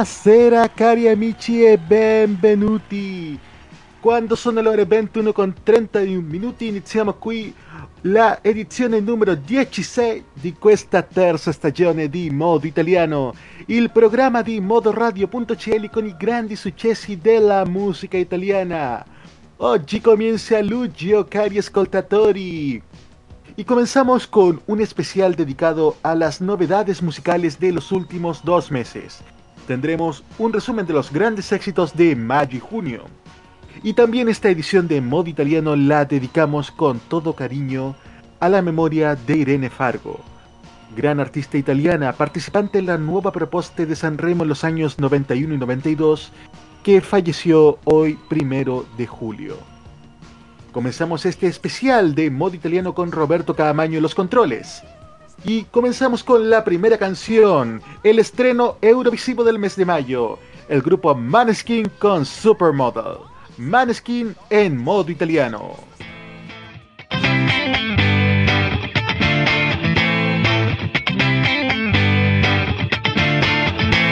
Buonasera cari amici e benvenuti. Quando sono le ore 21 con 31 minuti iniziamo qui la edizione numero 16 di questa terza stagione di Modo Italiano, il programma di modoradio.cl con i grandi successi della musica italiana. Oggi comienza luglio cari ascoltatori. Y comenzamos con un especial dedicado a las novedades musicales de los últimos dos meses. Tendremos un resumen de los grandes éxitos de mayo y junio. Y también esta edición de Modo Italiano la dedicamos con todo cariño a la memoria de Irene Fargo, gran artista italiana, participante en la nueva propuesta de San Remo en los años 91 y 92, que falleció hoy primero de julio. Comenzamos este especial de modo italiano con Roberto Caamaño en los controles. Y comenzamos con la primera canción, el estreno eurovisivo del mes de mayo, el grupo Maneskin con Supermodel. Maneskin en modo italiano.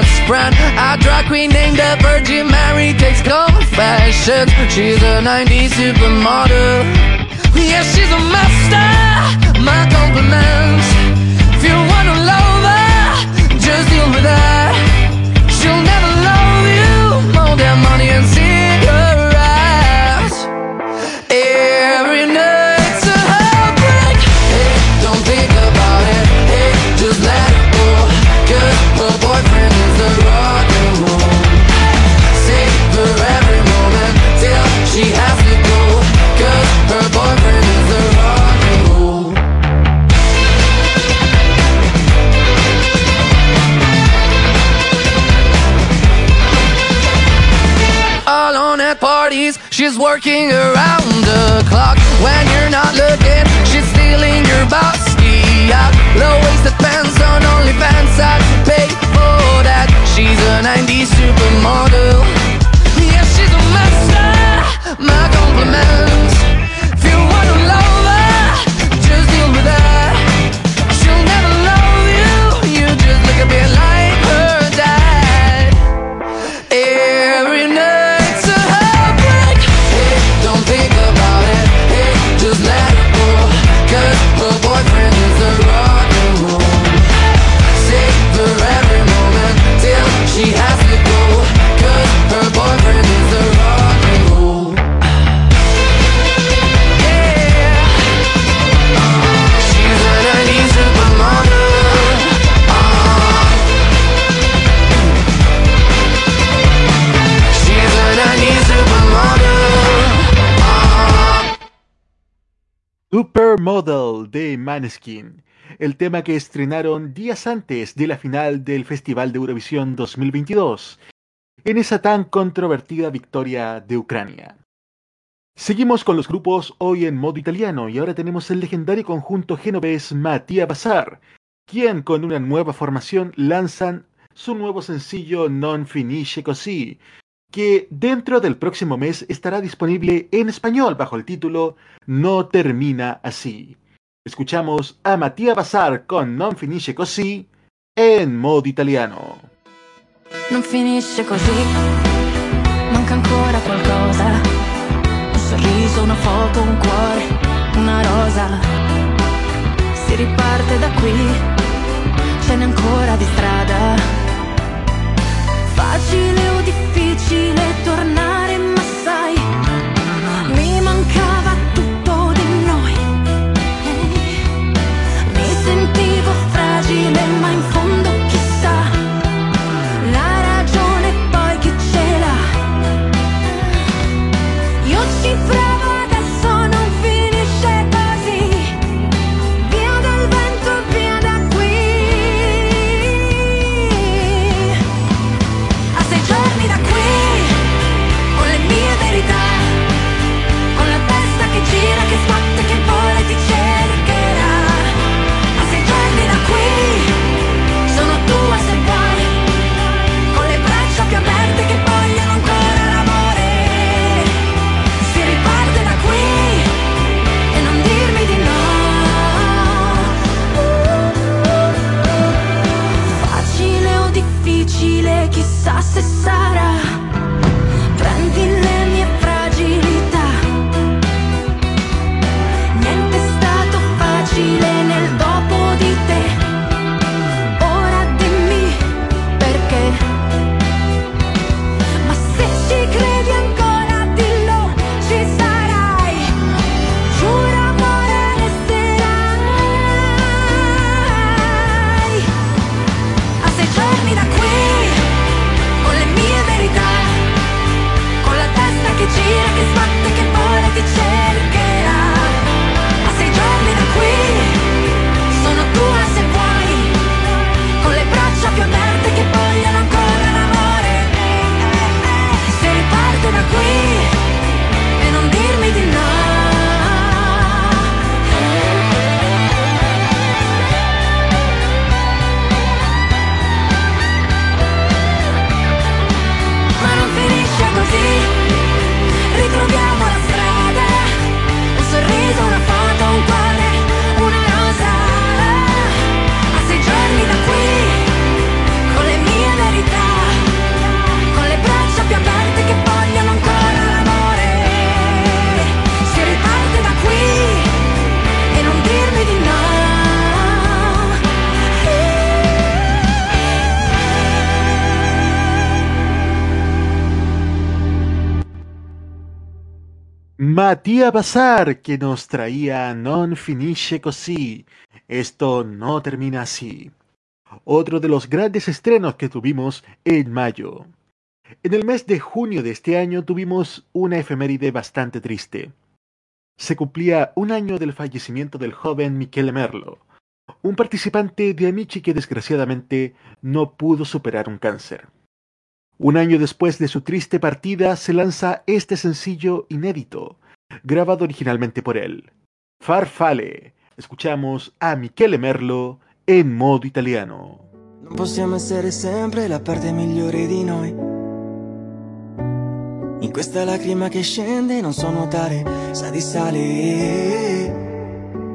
best friend. A drag queen named the Virgin Mary takes confessions. She's a 90s supermodel. Yeah, she's a master. My compliments. If you wanna love her, just deal with that. She'll never love you more than money and cigarettes. She's working around the clock when you're not looking. She's stealing your bossy out. Low-waisted pants on OnlyFans. I'd pay for that. She's a 90s supermodel. Yeah, she's a master. My compliments. Supermodel de Maneskin, el tema que estrenaron días antes de la final del Festival de Eurovisión 2022, en esa tan controvertida victoria de Ucrania. Seguimos con los grupos hoy en modo italiano y ahora tenemos el legendario conjunto genovés Mattia Bazar, quien con una nueva formación lanzan su nuevo sencillo Non Finisce Così, que dentro del próximo mes estará disponible en español bajo el título No Termina Así. Escuchamos a Mattia Bazar con Non Finisce Così en modo italiano. Non finisce così, manca ancora qualcosa. Un sorriso, una foto, un cuore, una rosa. Si riparte da qui ce n'è ancora di strada. Facile o difficile tornare, Matías Bazar que nos traía Non Finisce Così. Esto no termina así. Otro de los grandes estrenos que tuvimos en mayo. En el mes de junio de este año tuvimos una efeméride bastante triste. Se cumplía un año del fallecimiento del joven Michele Merlo, un participante de Amici que desgraciadamente no pudo superar un cáncer. Un año después de su triste partida se lanza este sencillo inédito, grabado originalmente por él. Farfale. Escuchamos a Michele Merlo en modo italiano. Non possiamo essere sempre la parte migliore di noi. In questa lacrima che scende non so nuotare, sa di sale.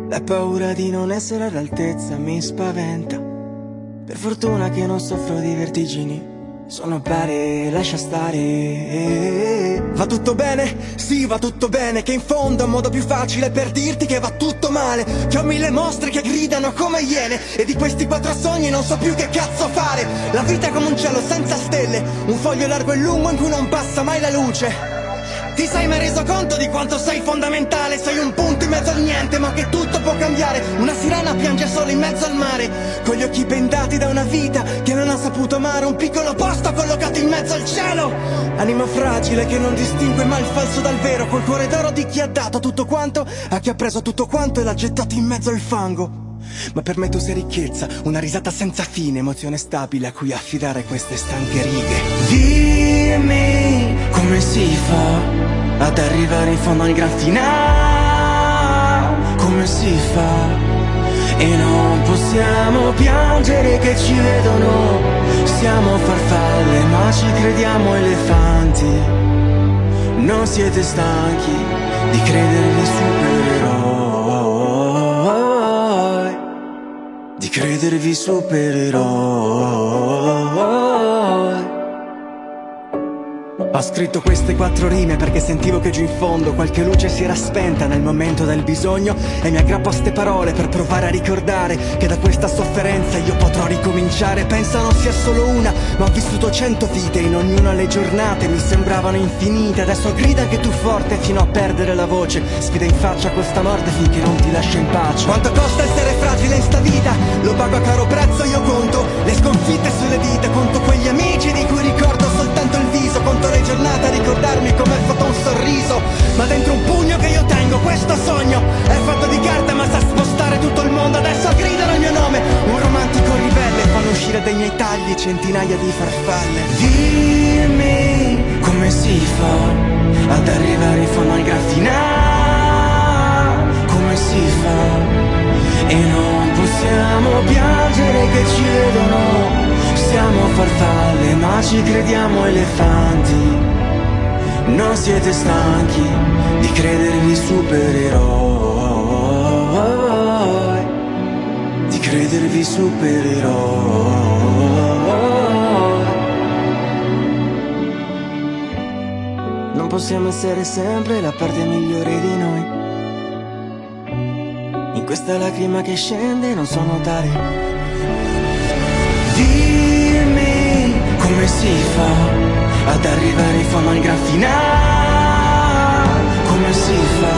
La paura di non essere all'altezza mi spaventa. Per fortuna che non soffro di vertigini. Sono pare, lascia stare. Va tutto bene? Sì, va tutto bene. Che in fondo è un modo più facile per dirti che va tutto male. Che ho mille mostre che gridano come iene. E di questi quattro sogni non so più che cazzo fare. La vita è come un cielo senza stelle. Un foglio largo e lungo in cui non passa mai la luce. Ti sei mai reso conto di quanto sei fondamentale? Sei un punto in mezzo al niente, ma che tutto può cambiare. Una sirena piange solo in mezzo al mare, con gli occhi bendati da una vita che non ha saputo amare. Un piccolo posto collocato in mezzo al cielo. Anima fragile che non distingue mai il falso dal vero. Col cuore d'oro di chi ha dato tutto quanto, a chi ha preso tutto quanto e l'ha gettato in mezzo al fango. Ma per me tu sei ricchezza, una risata senza fine, emozione stabile a cui affidare queste stanche righe. Dimmi come si fa ad arrivare in fondo al gran finale, come si fa? E non possiamo piangere che ci vedono. Siamo farfalle ma ci crediamo elefanti. Non siete stanchi di credervi supereroi. Di credervi supereroi ho scritto queste quattro rime perché sentivo che giù in fondo qualche luce si era spenta nel momento del bisogno e mi aggrappo a ste parole per provare a ricordare che da questa sofferenza io potrò ricominciare. Pensa non sia solo una, ma ho vissuto cento vite, in ognuna le giornate mi sembravano infinite. Adesso grida anche tu forte fino a perdere la voce, sfida in faccia questa morte finché non ti lascia in pace. Quanto costa essere fragile in sta vita? Lo pago a caro prezzo, io conto le sconfitte sulle dita, conto quegli amici di cui ricordo giornate a ricordarmi come è fatto un sorriso Ma dentro un pugno che io tengo, questo sogno È fatto di carta ma sa spostare tutto il mondo Adesso gridano il mio nome, un romantico ribelle Fanno uscire dai miei tagli centinaia di farfalle. Dimmi come si fa ad arrivare in fondo al graffinà? Come si fa? E non possiamo piangere che ci vedono siamo farfalle ma ci crediamo elefanti. Non siete stanchi di credervi supereroi. Di credervi supereroi. Non possiamo essere sempre la parte migliore di noi. In questa lacrima che scende non so notare come si fa ad arrivare in fondo al gran finale? Come si fa?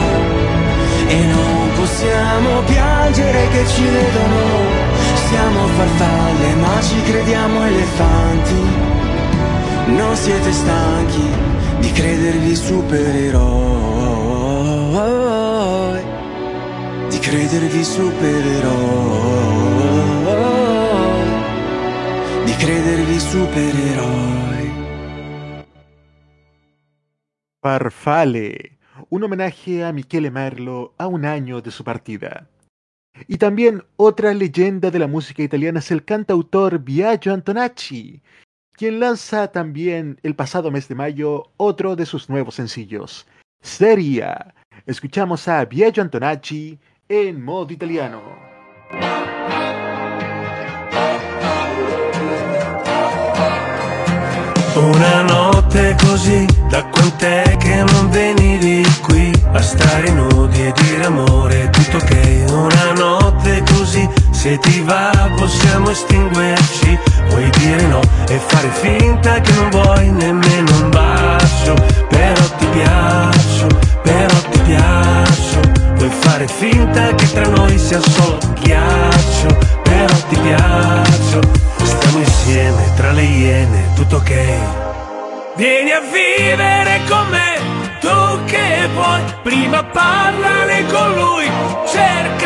E non possiamo piangere che ci vedono. Siamo farfalle ma ci crediamo elefanti. Non siete stanchi di credervi supereroi. Di credervi supereroi credervi supereroi. Farfale, un homenaje a Michele Merlo a un año de su partida. Y también otra leyenda de la música italiana es el cantautor Biagio Antonacci, quien lanza también el pasado mes de mayo otro de sus nuevos sencillos, Seria. Escuchamos a Biagio Antonacci en modo italiano. Una notte così, da quant'è che non venivi qui a stare nudi e dire amore, tutto ok. Una notte così, se ti va possiamo estinguerci, puoi dire no e fare finta che non vuoi nemmeno un bacio, però ti piaccio, però ti piaccio, puoi fare finta che tra noi sia solo ghiaccio, però ti piaccio Stiamo insieme tra le iene, tutto ok. Vieni a vivere con me, tu che puoi, prima parlane con lui, cerca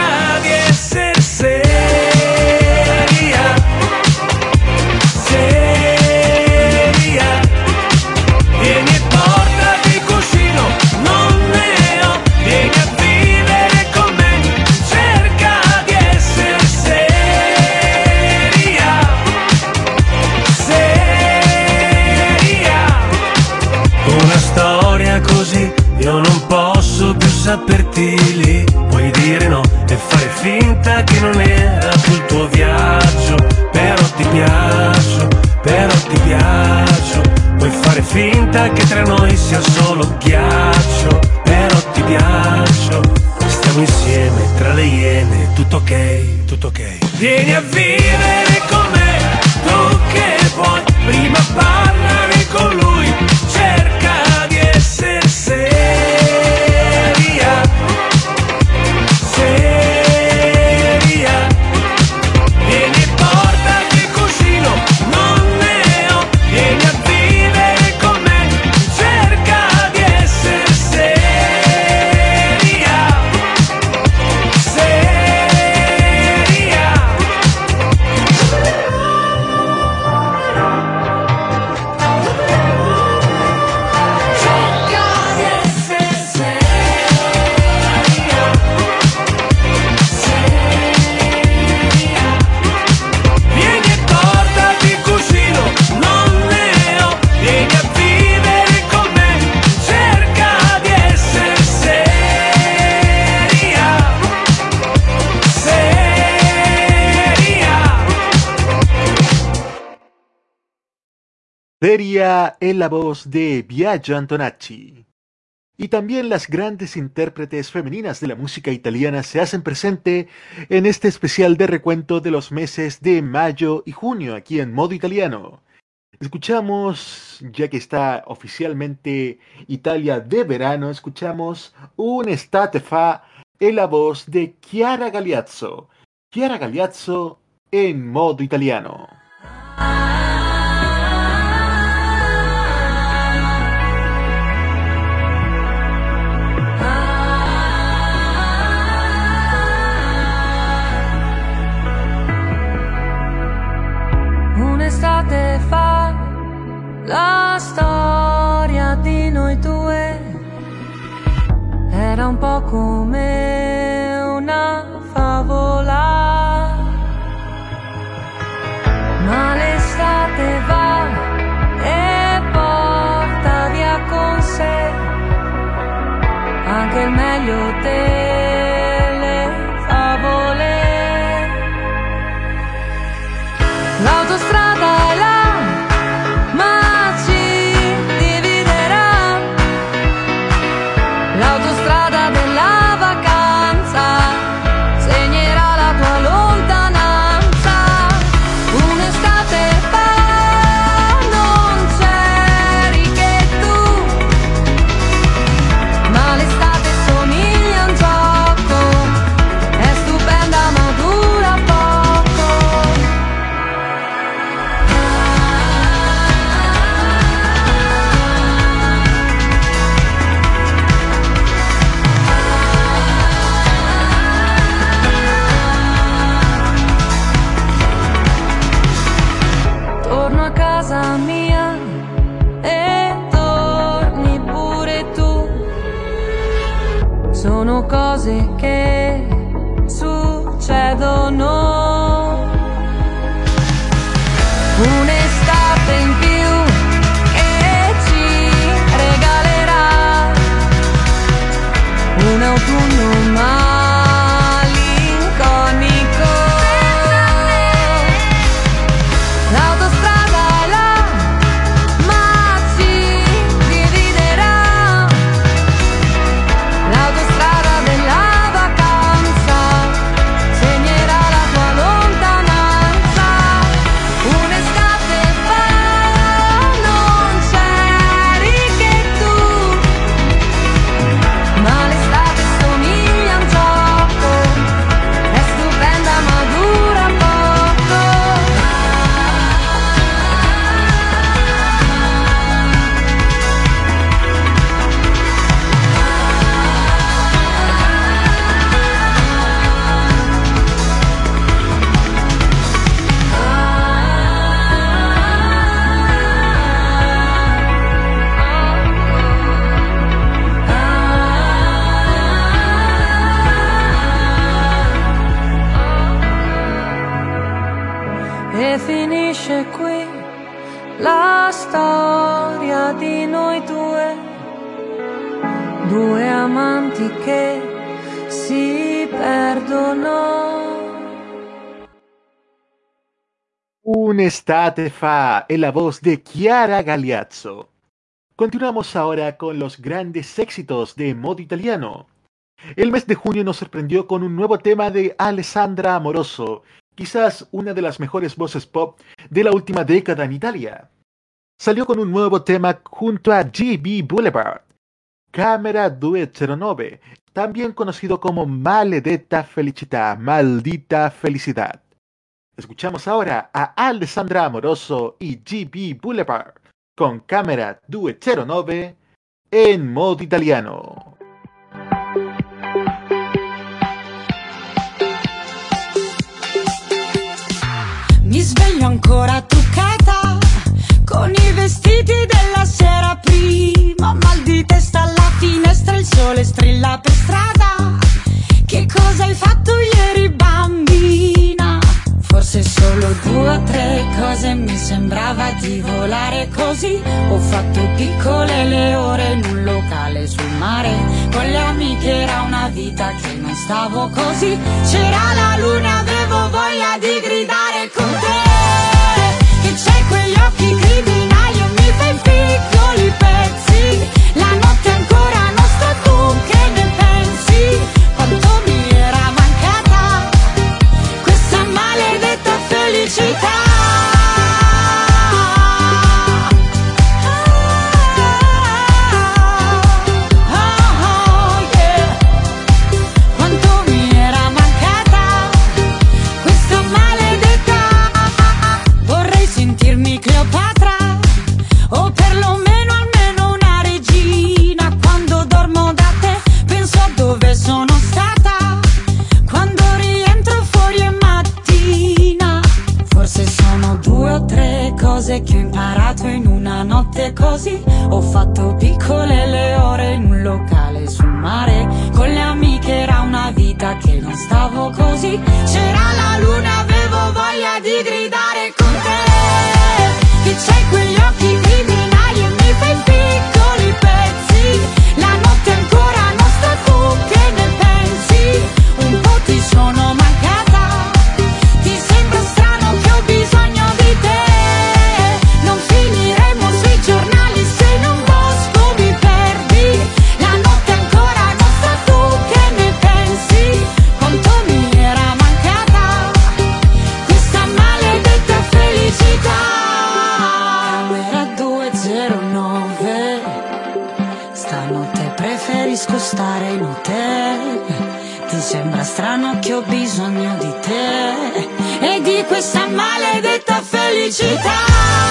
ti. Es la voz de Biagio Antonacci. Y también las grandes intérpretes femeninas de la música italiana se hacen presente en este especial de recuento de los meses de mayo y junio aquí en modo italiano. Escuchamos, ya que está oficialmente Italia de verano, escuchamos un estate fa en la voz de Chiara Galeazzo. Chiara Galeazzo en modo italiano. Un'estate fa la storia di noi due? Era un po' come una favola, ma l'estate va e porta via con sé anche il meglio delle Un'estate fa en la voz de Chiara Galeazzo. Continuamos ahora con los grandes éxitos de modo italiano. El mes de junio nos sorprendió con un nuevo tema de Alessandra Amoroso, quizás una de las mejores voces pop de la última década en Italia. Salió con un nuevo tema junto a GB Boulevard, Cámara 209, también conocido como Maledetta Felicità, Maldita Felicidad. Escuchamos ahora a Alessandra Amoroso y GB Boulevard con Cámara 209 en modo italiano. Mi sveglio ancora truccata con i vestiti della sera prima. Mal di testa alla finestra, il sole strilla per strada. Che cosa hai fatto ieri, bambina? Forse solo due o tre cose mi sembrava di volare così. Ho fatto piccole le ore in un locale sul mare. Con le amiche era una vita che non stavo così. C'era la luna, avevo voglia di gridare con te. Che c'hai quegli occhi criminali e mi cose che ho imparato in una notte così. Ho fatto piccole le ore in un locale sul mare. Con le amiche era una vita che non stavo così. C'era la luna, avevo voglia di gridare con te. Che c'hai quegli occhi criminali e mi fai piccoli pezzi. Che ho bisogno di te. E di questa maledetta felicità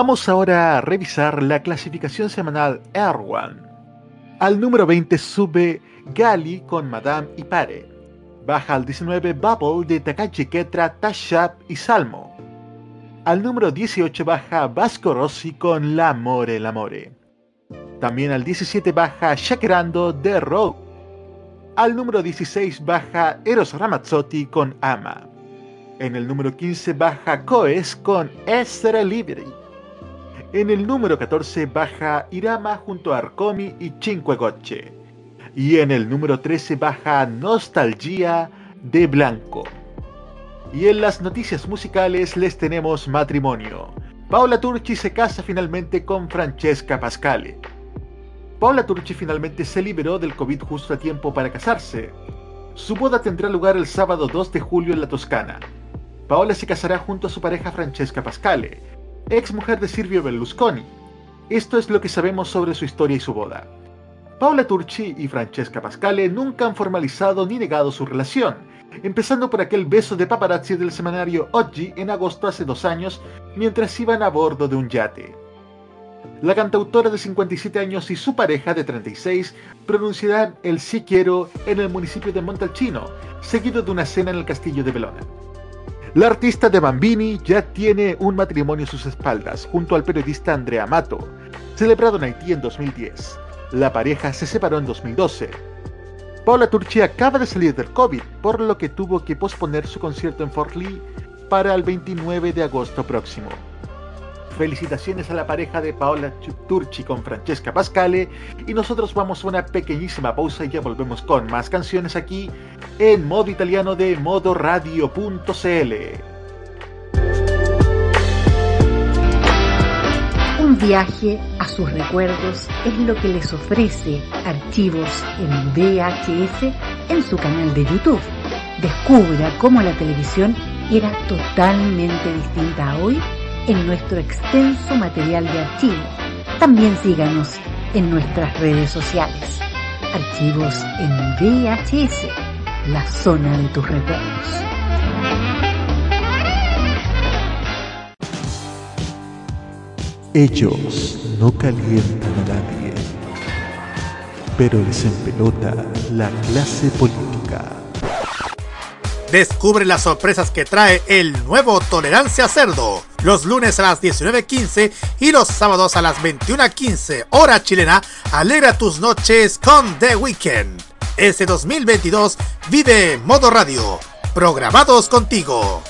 Vamos ahora a revisar la clasificación semanal Air Al número 20 sube Gali con Madame y Pare. Baja al 19 Bubble de Takashi Ketra, Tashap y Salmo. Al número 18 baja Vasco Rossi con L'Amore L'Amore. También al 17 baja Shakerando de Rogue. Al número 16 baja Eros Ramazzotti con Ama. En el número 15 baja Coes con Essere Liberi. En el número 14 baja Irama junto a Arcomi y Cinque Gocce. Y en el número 13 baja Nostalgia de Blanco. Y en las noticias musicales les tenemos matrimonio. Paola Turchi se casa finalmente con Francesca Pascale. Paola Turchi finalmente se liberó del COVID justo a tiempo para casarse. Su boda tendrá lugar el sábado 2 de julio en la Toscana. Paola se casará junto a su pareja Francesca Pascale, ex mujer de Silvio Berlusconi. Esto es lo que sabemos sobre su historia y su boda. Paola Turchi y Francesca Pascale nunca han formalizado ni negado su relación, empezando por aquel beso de paparazzi del semanario Oggi en agosto hace dos años mientras iban a bordo de un yate. La cantautora de 57 años y su pareja de 36 pronunciarán el sí quiero en el municipio de Montalcino, seguido de una cena en el castillo de Belona. La artista de Bambini ya tiene un matrimonio a sus espaldas junto al periodista Andrea Mato, celebrado en Haití en 2010. La pareja se separó en 2012. Paula Turchi acaba de salir del COVID, por lo que tuvo que posponer su concierto en Fort Lee para el 29 de agosto próximo. Felicitaciones a la pareja de Paola Turchi con Francesca Pascale y nosotros vamos a una pequeñísima pausa y ya volvemos con más canciones aquí en modo italiano de modoradio.cl. Un viaje a sus recuerdos es lo que les ofrece Archivos en VHS en su canal de YouTube. Descubra cómo la televisión era totalmente distinta a hoy en nuestro extenso material de archivo. También síganos en nuestras redes sociales. Archivos en VHS, la zona de tus recuerdos. Ellos no calientan a nadie, pero les empelota la clase política. Descubre las sorpresas que trae el nuevo Tolerancia Cerdo. Los lunes a las 19.15 y los sábados a las 21.15 hora chilena. Alegra tus noches con The Weekend. Este 2022 vive Modo Radio. Programados contigo.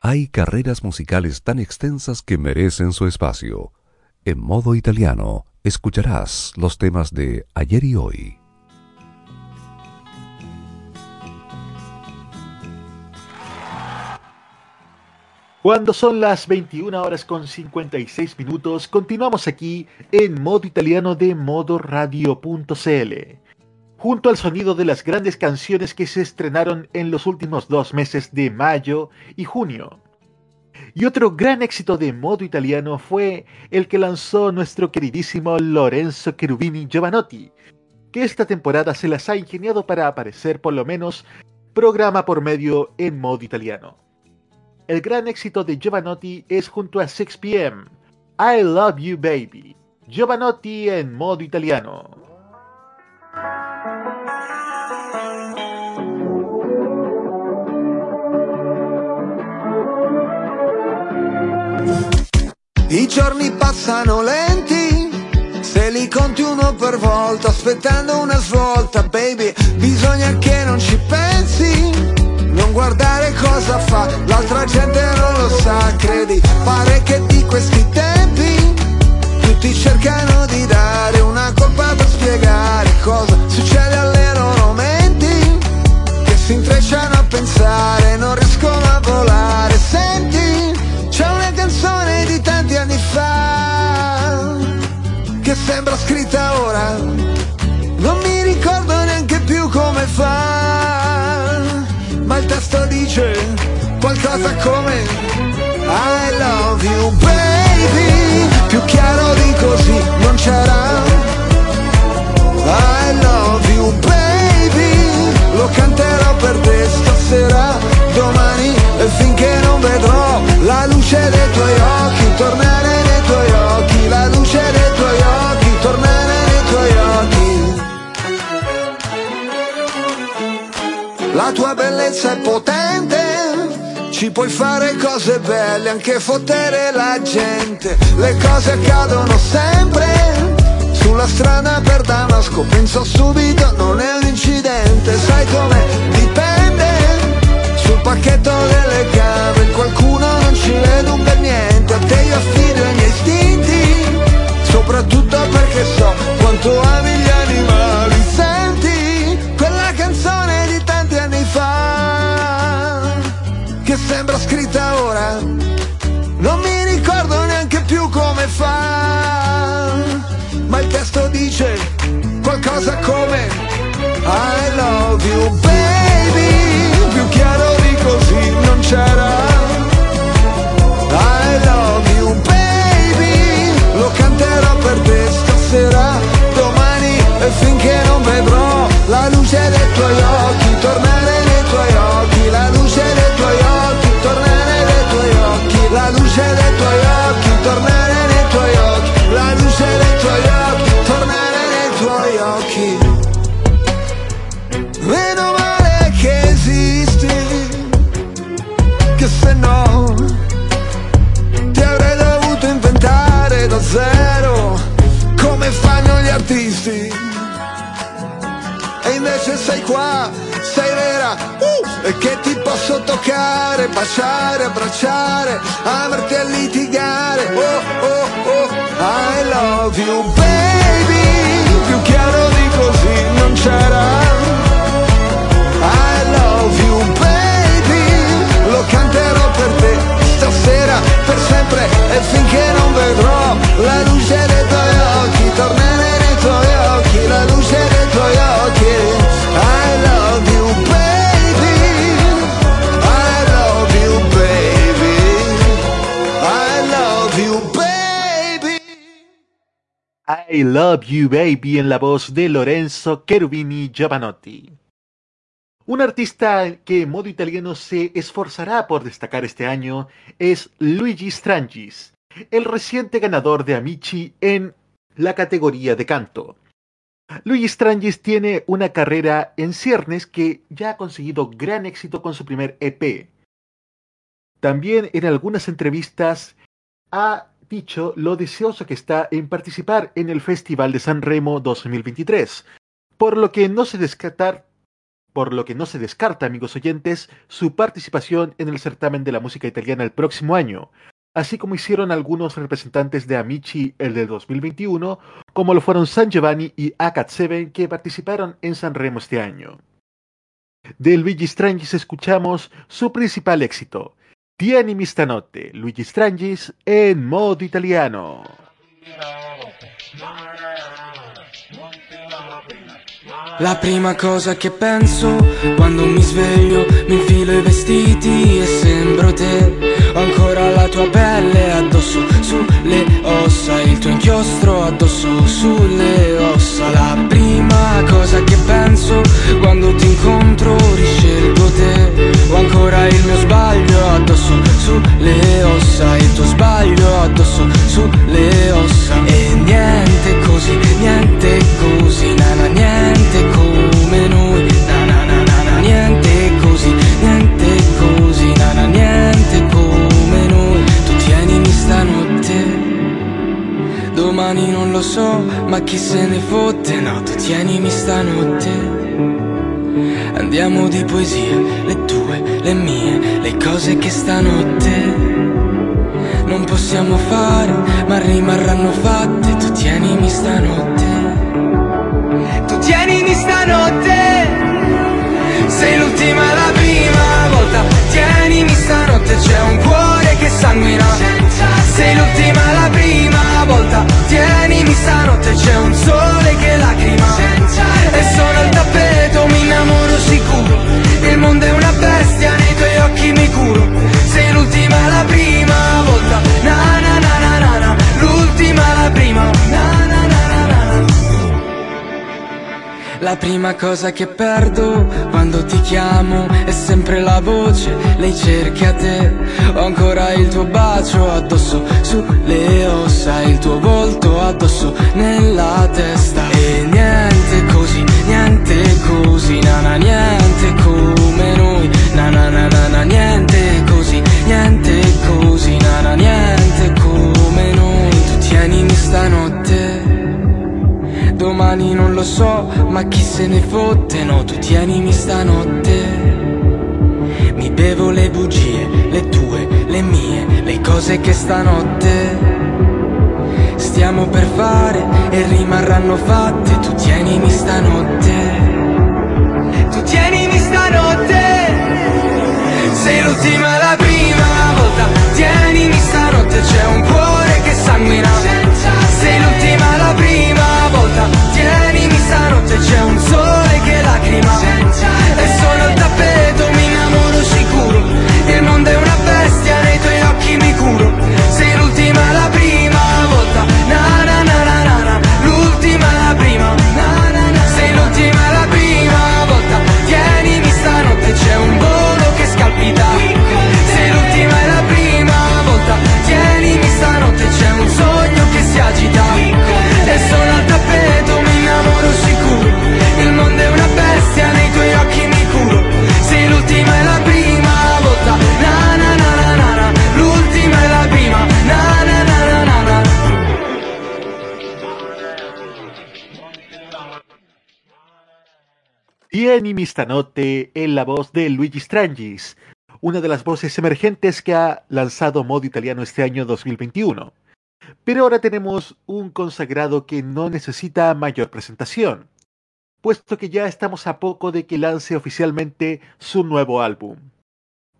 Hay carreras musicales tan extensas que merecen su espacio. En modo italiano, escucharás los temas de ayer y hoy. Cuando son las 21 horas con 56 minutos, continuamos aquí en modo italiano de modoradio.cl. Junto al sonido de las grandes canciones que se estrenaron en los últimos dos meses de mayo y junio. Y otro gran éxito de modo italiano fue el que lanzó nuestro queridísimo Lorenzo Cherubini Giovanotti, que esta temporada se las ha ingeniado para aparecer por lo menos programa por medio en modo italiano. El gran éxito de Giovanotti es junto a 6pm, I Love You Baby, Giovanotti en modo italiano. I giorni passano lenti, se li conti uno per volta, aspettando una svolta, baby, bisogna che non ci pensi, guardare cosa fa, l'altra gente non lo sa, credi, pare che di questi tempi tutti cercano di dare una colpa per spiegare cosa succede alle loro menti, che si intrecciano a pensare, non riescono a volare, senti, c'è una canzone di tanti anni fa che sembra scritta ora, non mi ricordo neanche più come fa, testo dice qualcosa come I love you baby, più chiaro di così non c'era. I love you baby, puoi fare cose belle, anche fottere la gente. Le cose accadono sempre, sulla strada per Damasco, penso subito, non è un incidente, sai come dipende, sul pacchetto delle gambe, qualcuno non ci vede un per niente, a te io affido i miei istinti, soprattutto perché so quanto ami gli animali, scritta ora, non mi ricordo neanche più come fa, ma il testo dice qualcosa come I love you baby, più chiaro di così non c'era. I love you baby, lo canterò per te stasera, domani e finché non vedrò la luce dei tuoi occhi, E invece sei qua, sei vera, uh, e che ti posso toccare, baciare, abbracciare, amarti a litigare. Oh, oh, oh, I love you baby, più chiaro di così non c'era. I love you baby, lo canterò per te stasera, per sempre e finché non vedrò la luce dei nei tuoi occhi, la luce dei tuoi occhi. I Love You Baby en la voz de Lorenzo Cherubini Giovanotti. Un artista que en modo italiano se esforzará por destacar este año es Luigi Strangis, el reciente ganador de Amici en la categoría de canto. Luigi Strangis tiene una carrera en ciernes que ya ha conseguido gran éxito con su primer EP. También en algunas entrevistas ha dicho lo deseoso que está en participar en el Festival de San Remo 2023, por lo que no se descarta, por lo que no se descarta, amigos oyentes, su participación en el certamen de la música italiana el próximo año, así como hicieron algunos representantes de Amici el del 2021, como lo fueron San Giovanni y Acat Seven que participaron en San Remo este año. De Luigi Strangis escuchamos su principal éxito, Tienimi stanotte, Luigi Strangis en modo italiano. La prima cosa che penso quando mi sveglio, mi infilo i vestiti e sembro te. Ho ancora la tua pelle addosso sulle ossa Il tuo inchiostro addosso sulle ossa. La prima cosa che penso quando ti incontro riscelgo te. Ho ancora il mio sbaglio addosso sulle ossa Il tuo sbaglio addosso sulle ossa. E niente così, niente così, nana, niente lo so, ma chi se ne fotte No, tu tienimi stanotte Andiamo di poesie, le tue, le mie, le cose che stanotte non possiamo fare, ma rimarranno fatte. Tu tienimi stanotte. Tu tienimi stanotte. Sei l'ultima la prima volta. Tienimi stanotte, c'è un cuore che sanguina. Sei l'ultima la prima volta. Tienimi stanotte, c'è un sole che lacrima. E sono al tappeto, mi innamoro sicuro. Il mondo è una bestia, nei tuoi occhi mi curo. Sei l'ultima la prima volta. Na na na na na na. L'ultima la prima. Na La prima cosa che perdo quando ti chiamo è sempre la voce, lei cerca te. Ho ancora il tuo bacio addosso sulle ossa, il tuo volto addosso nella testa. E niente così, niente così, nana, niente come noi. Na na na na na, niente così, niente così, nana, niente come noi. Tu tienimi stanotte. Domani non lo so, ma chi se ne fotte, no, tu tienimi stanotte. Mi bevo le bugie, le tue, le mie, le cose che stanotte stiamo per fare e rimarranno fatte, tu tienimi stanotte. Tu tienimi stanotte. Sei l'ultima la prima volta, tienimi stanotte, c'è un cuore che sanguina. Sei l'ultima la prima volta, stanotte, c'è un sole che lacrima. E sono il tappeto, Tienimi stanotte es la voz de Luigi Strangis, una de las voces emergentes que ha lanzado modo italiano este año 2021. Pero ahora tenemos un consagrado que no necesita mayor presentación, puesto que ya estamos a poco de que lance oficialmente su nuevo álbum.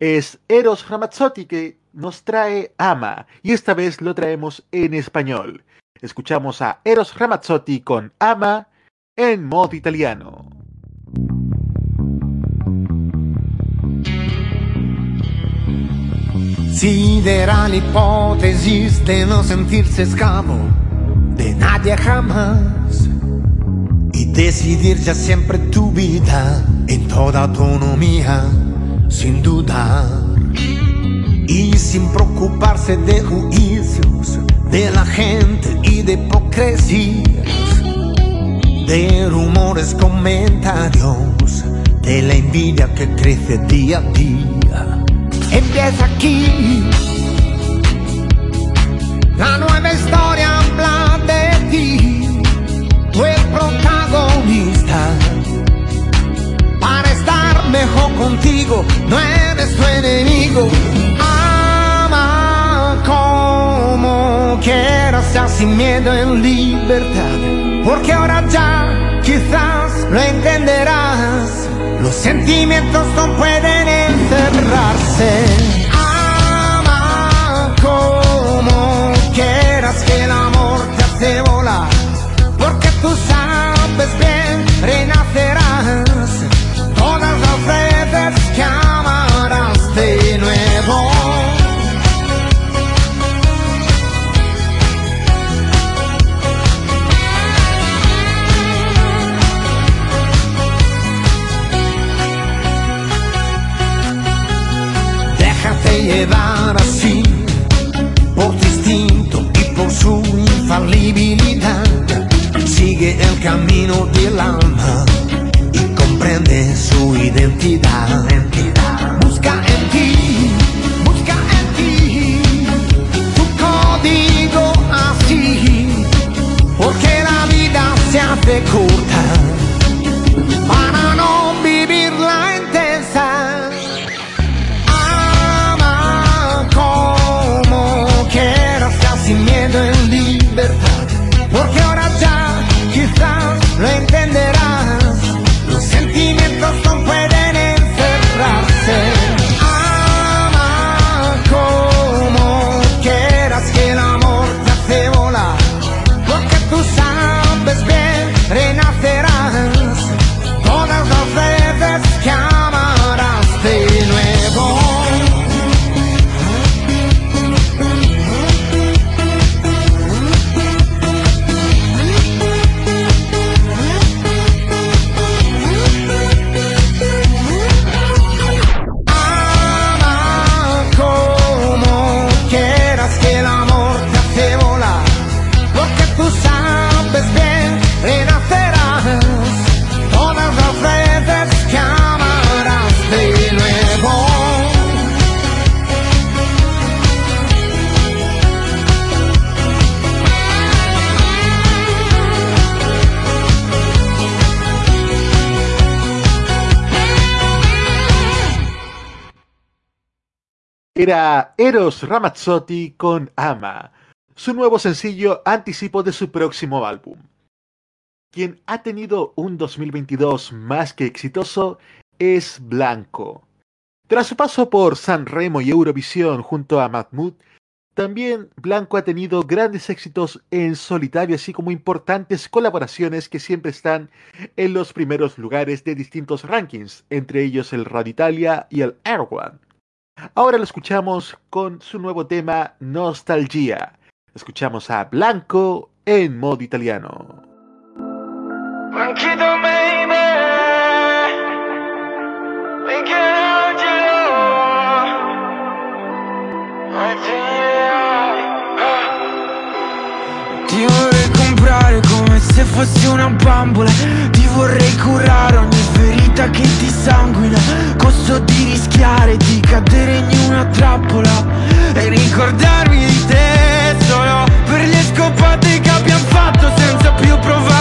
Es Eros Ramazzotti que nos trae Ama, y esta vez lo traemos en español. Escuchamos a Eros Ramazzotti con Ama en modo italiano. Considera l'ipotesi de no sentirse esclavo de nadie jamás y decidir ya siempre tu vida en toda autonomía, sin dudar y sin preocuparse de juicios de la gente y de hipocresías, de rumores, comentarios, de la envidia que crece día a día. Empieza aquí. La nueva historia habla de ti, tú el protagonista. Para estar mejor contigo, no eres tu enemigo. Ama como quieras, sea sin miedo en libertad. Porque ahora ya quizás lo entenderás. Los sentimientos no pueden borrarse. Sigue el camino del alma y comprende su identidad. Busca en ti, busca en ti tu código así, porque la vida se hace corta Eros Ramazzotti con Ama, su nuevo sencillo anticipo de su próximo álbum. Quien ha tenido un 2022 más que exitoso es Blanco. Tras su paso por San Remo y Eurovisión junto a Mahmoud, también Blanco ha tenido grandes éxitos en solitario, así como importantes colaboraciones que siempre están en los primeros lugares de distintos rankings, entre ellos el Radio Italia y el Air One. Ahora lo escuchamos con su nuevo tema Nostalgia. Escuchamos a Blanco en modo italiano. Blanchito baby Michelangelo Ti vorrei comprare come se fossi una bambola Ti vorrei curare ogni ferita che ti sanguina. Costo di rischiare di cadere in una trappola E ricordarmi di te solo per le scopate che abbiamo fatto senza più provare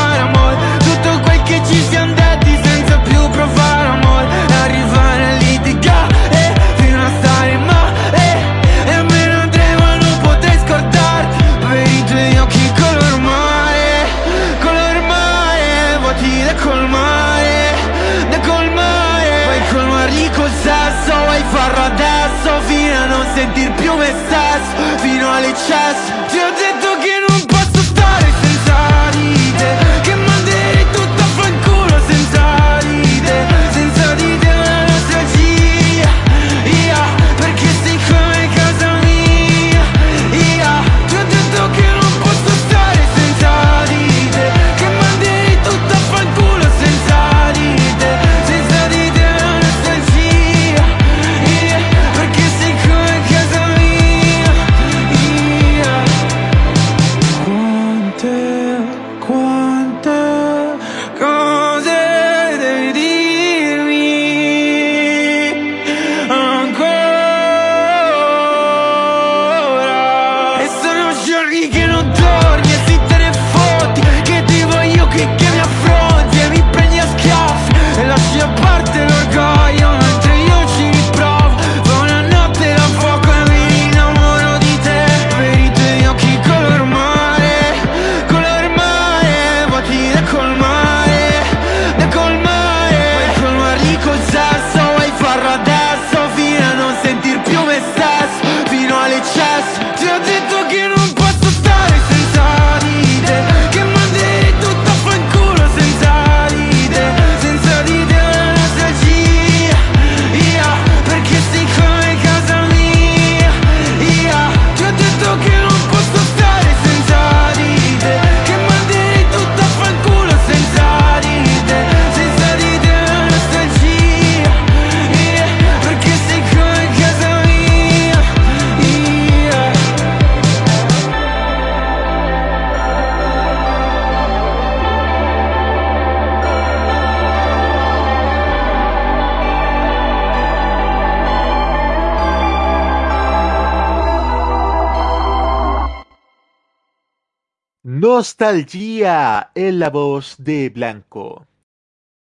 Nostalgia en la voz de Blanco.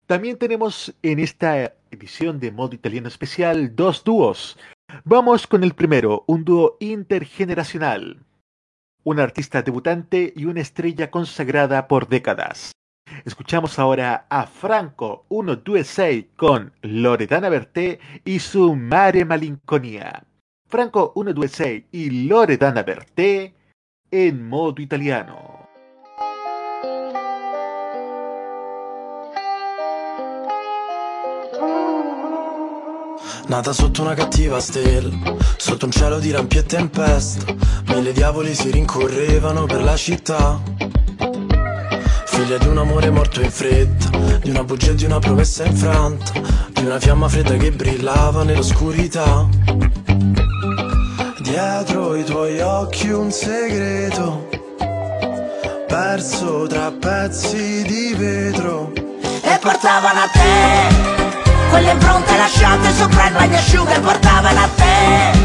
También tenemos en esta edición de modo italiano especial dos dúos. Vamos con el primero, un dúo intergeneracional. Un artista debutante y una estrella consagrada por décadas. Escuchamos ahora a Franco 126 con Loredana Berté y su Mare Malinconía. Franco 126 y Loredana Berté en modo italiano. Nata sotto una cattiva stella, sotto un cielo di lampi e tempesta, mille diavoli si rincorrevano per la città. Figlia di un amore morto in fretta, di una bugia e di una promessa infranta, di una fiamma fredda che brillava nell'oscurità. Dietro i tuoi occhi un segreto, perso tra pezzi di vetro. E portavano a te quelle impronte lasciate sopra il bagnasciuga e portavano a te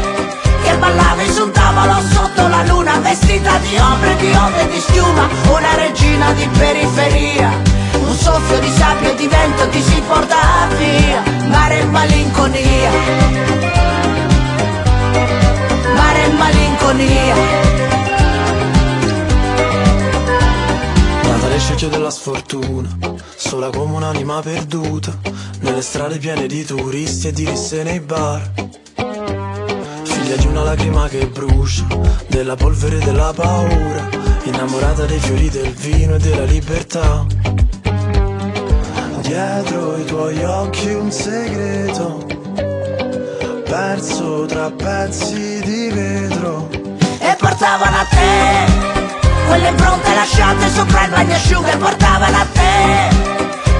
Che ballavi su un tavolo sotto la luna Vestita di ombre, di onde e di schiuma Una regina di periferia. Un soffio di sabbia e di vento ti si porta via Mare e malinconia. Mare e malinconia Scecchio della sfortuna, sola come un'anima perduta, nelle strade piene di turisti e di risse nei bar. Figlia di una lacrima che brucia, della polvere e della paura, innamorata dei fiori del vino e della libertà. Dietro i tuoi occhi un segreto, perso tra pezzi di vetro. E portavano a te quelle impronte lasciate sopra il bagnasciuga portavano a te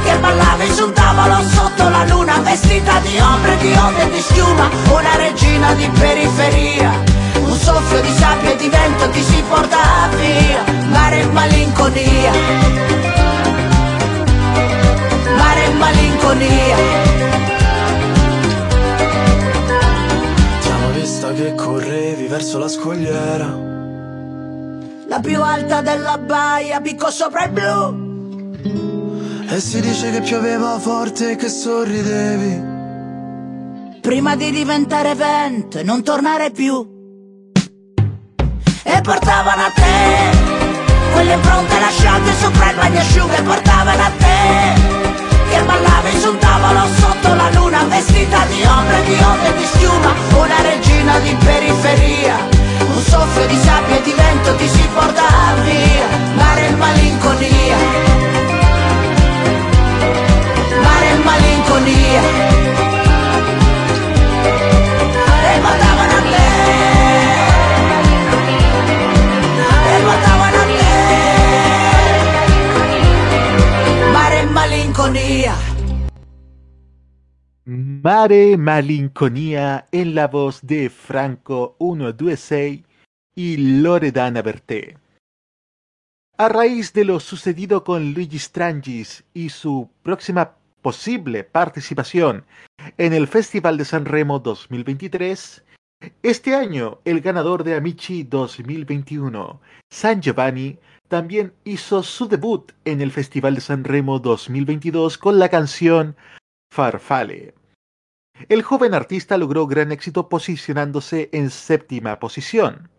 Che ballavi su un tavolo sotto la luna Vestita di ombre, di onde e di schiuma Una regina di periferia. Un soffio di sabbia e di vento ti si porta via Mare e malinconia. Mare e malinconia. Ti hanno vista che correvi verso la scogliera la più alta della baia, picco sopra il blu. E si dice che pioveva forte e che sorridevi. Prima di diventare vento e non tornare più. E portavano a te quelle impronte lasciate sopra il bagnasciuga e portavano a te che ballavi su un tavolo sotto la luna vestita di ombre, di onde e di schiuma, una regina di periferia un soffio di sabbia e di vento ti si porta via. Mare e malinconia. Mare e malinconia. E mandavano a te. E mandavano malinconia Mare Malinconía en la voz de Franco 126 y Loredana Berté. A raíz de lo sucedido con Luigi Strangis y su próxima posible participación en el Festival de San Remo 2023, este año el ganador de Amici 2021, San Giovanni, también hizo su debut en el Festival de San Remo 2022 con la canción Farfalle. El joven artista logró gran éxito posicionándose en séptima posición.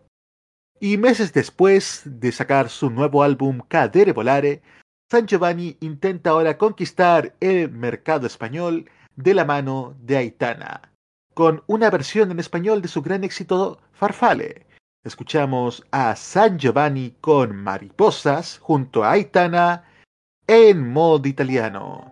Y meses después de sacar su nuevo álbum Cadere Volare, San Giovanni intenta ahora conquistar el mercado español de la mano de Aitana, con una versión en español de su gran éxito Farfale. Escuchamos a San Giovanni con Mariposas junto a Aitana en modo italiano.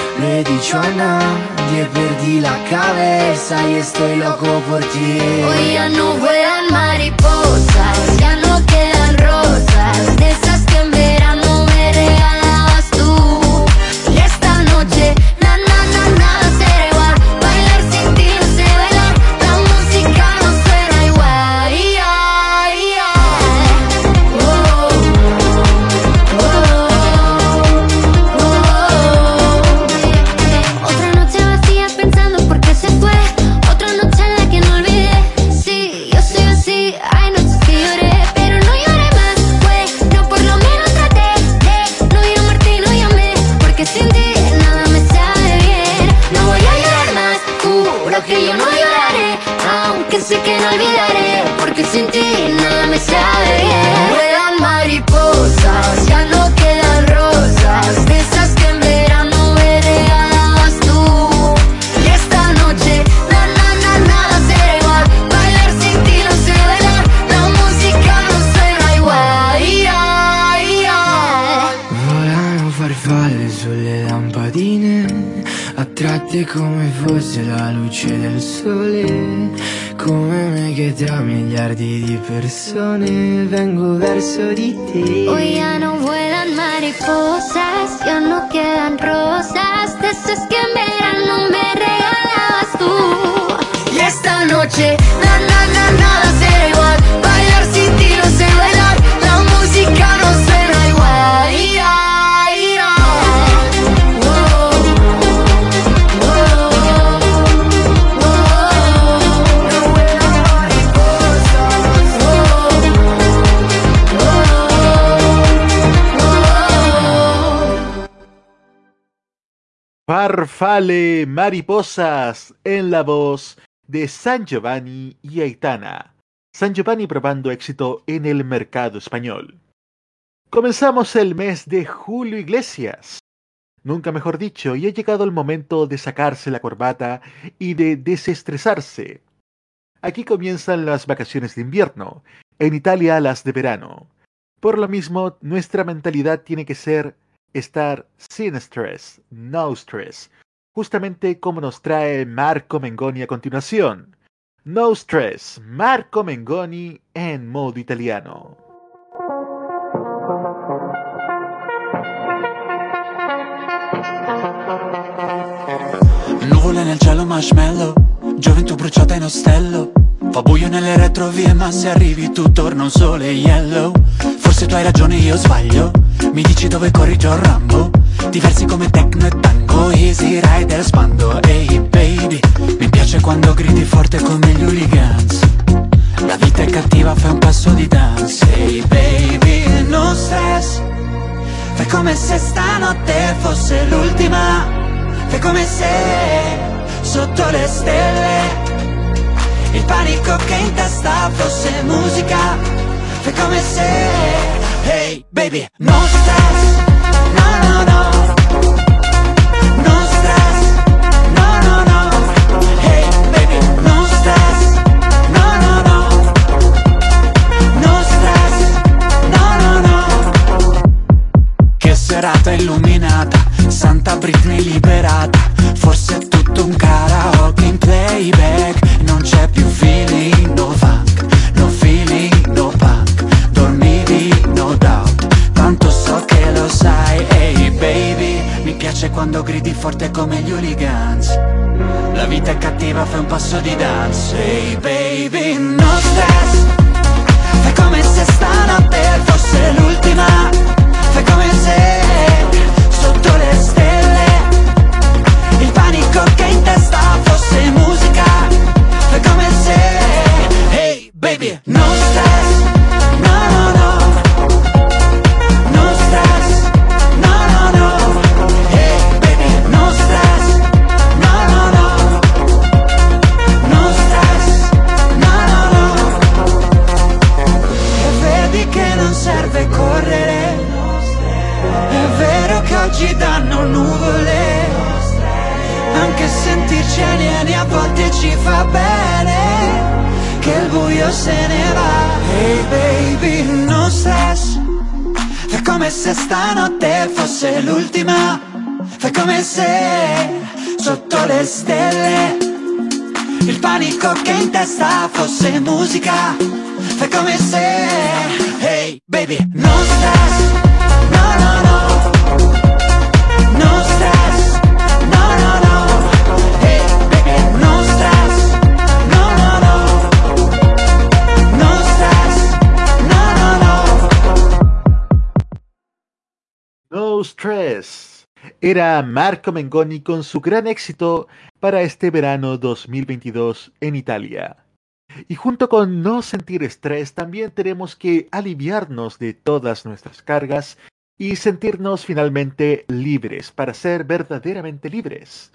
lo he dicho a nadie, perdí la cabeza y estoy loco por ti. Hoy ya no vuelan Farfale Mariposas en la voz de San Giovanni y Aitana. San Giovanni probando éxito en el mercado español. Comenzamos el mes de Julio Iglesias. Nunca mejor dicho, y ha llegado el momento de sacarse la corbata y de desestresarse. Aquí comienzan las vacaciones de invierno, en Italia las de verano. Por lo mismo, nuestra mentalidad tiene que ser estar sin estrés, no stress, justamente como nos trae Marco Mengoni a continuación. No stress, Marco Mengoni en modo italiano. Nuvole nel cielo marshmallow. Gioventù bruciata in ostello. Fa buio nelle retrovie ma se arrivi tu torna un sole yellow. Forse tu hai ragione io sbaglio. Mi dici dove corri già Rambo Diversi come techno e tango Easy rider spando. Ehi hey baby Mi piace quando gridi forte come gli hooligans. La vita è cattiva fai un passo di dance. Ehi hey baby non stress. Fai come se stanotte fosse l'ultima. Fai come se sotto le stelle il panico che in testa fosse musica. Fai come se Hey baby No stress Britney liberata. Forse è tutto un karaoke in playback. Non c'è più feeling, no funk No feeling, no punk. Dormivi, no doubt. Tanto so che lo sai Ehi hey baby. Mi piace quando gridi forte come gli hooligans. La vita è cattiva, fai un passo di dance. Ehi hey baby, no stress. Fai come se stanotte fosse l'ultima. Fai come se sotto le stelle sin música, recómense. Hey, baby, no estás. Ci fa bene Che il buio se ne va. Hey baby, no stress. Fai come se stanotte fosse l'ultima. Fai come se sotto le stelle Il panico che in testa fosse musica. Fai come se Hey baby, no stress Era Marco Mengoni con su gran éxito para este verano 2022 en Italia. Y junto con no sentir estrés, también tenemos que aliviarnos de todas nuestras cargas y sentirnos finalmente libres para ser verdaderamente libres.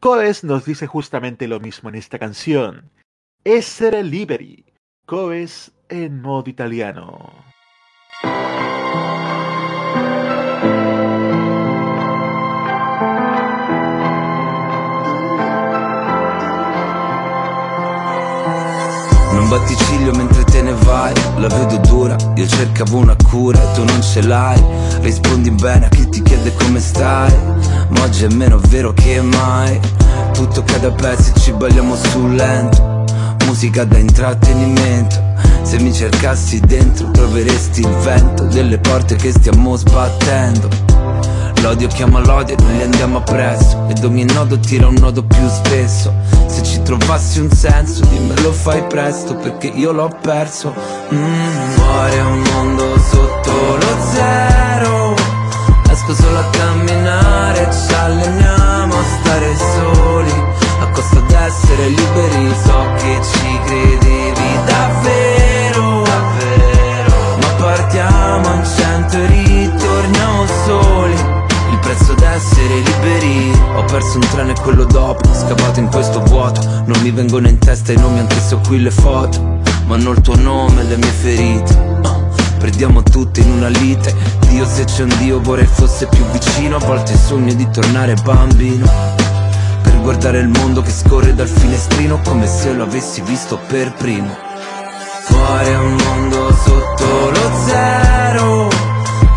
Coes nos dice justamente lo mismo en esta canción. Essere liberi. Coes en modo italiano. Non batti ciglio mentre te ne vai. La vedo dura, io cercavo una cura e tu non ce l'hai. Rispondi bene a chi ti chiede come stai Ma oggi è meno vero che mai. Tutto cade a pezzi, ci balliamo sul lento. Musica da intrattenimento Se mi cercassi dentro troveresti il vento Delle porte che stiamo sbattendo. L'odio chiama l'odio e noi gli andiamo appresso. Ed ogni nodo tira un nodo più spesso. Se ci trovassi un senso dimmelo fai presto Perché io l'ho perso. Mm, Fuori è un mondo sotto lo zero. Esco solo a camminare Ci alleniamo a stare soli. A costo d'essere liberi So che ci credevi davvero d'essere liberi. Ho perso un treno e quello dopo Scavato in questo vuoto. Non mi vengono in testa i nomi anche se ho qui le foto. Ma hanno il tuo nome e le mie ferite. Oh, Perdiamo tutte in una lite. Dio se c'è un Dio vorrei fosse più vicino. A volte sogno di tornare bambino. Per guardare il mondo che scorre dal finestrino Come se lo avessi visto per primo. Fuori è un mondo sotto lo zero.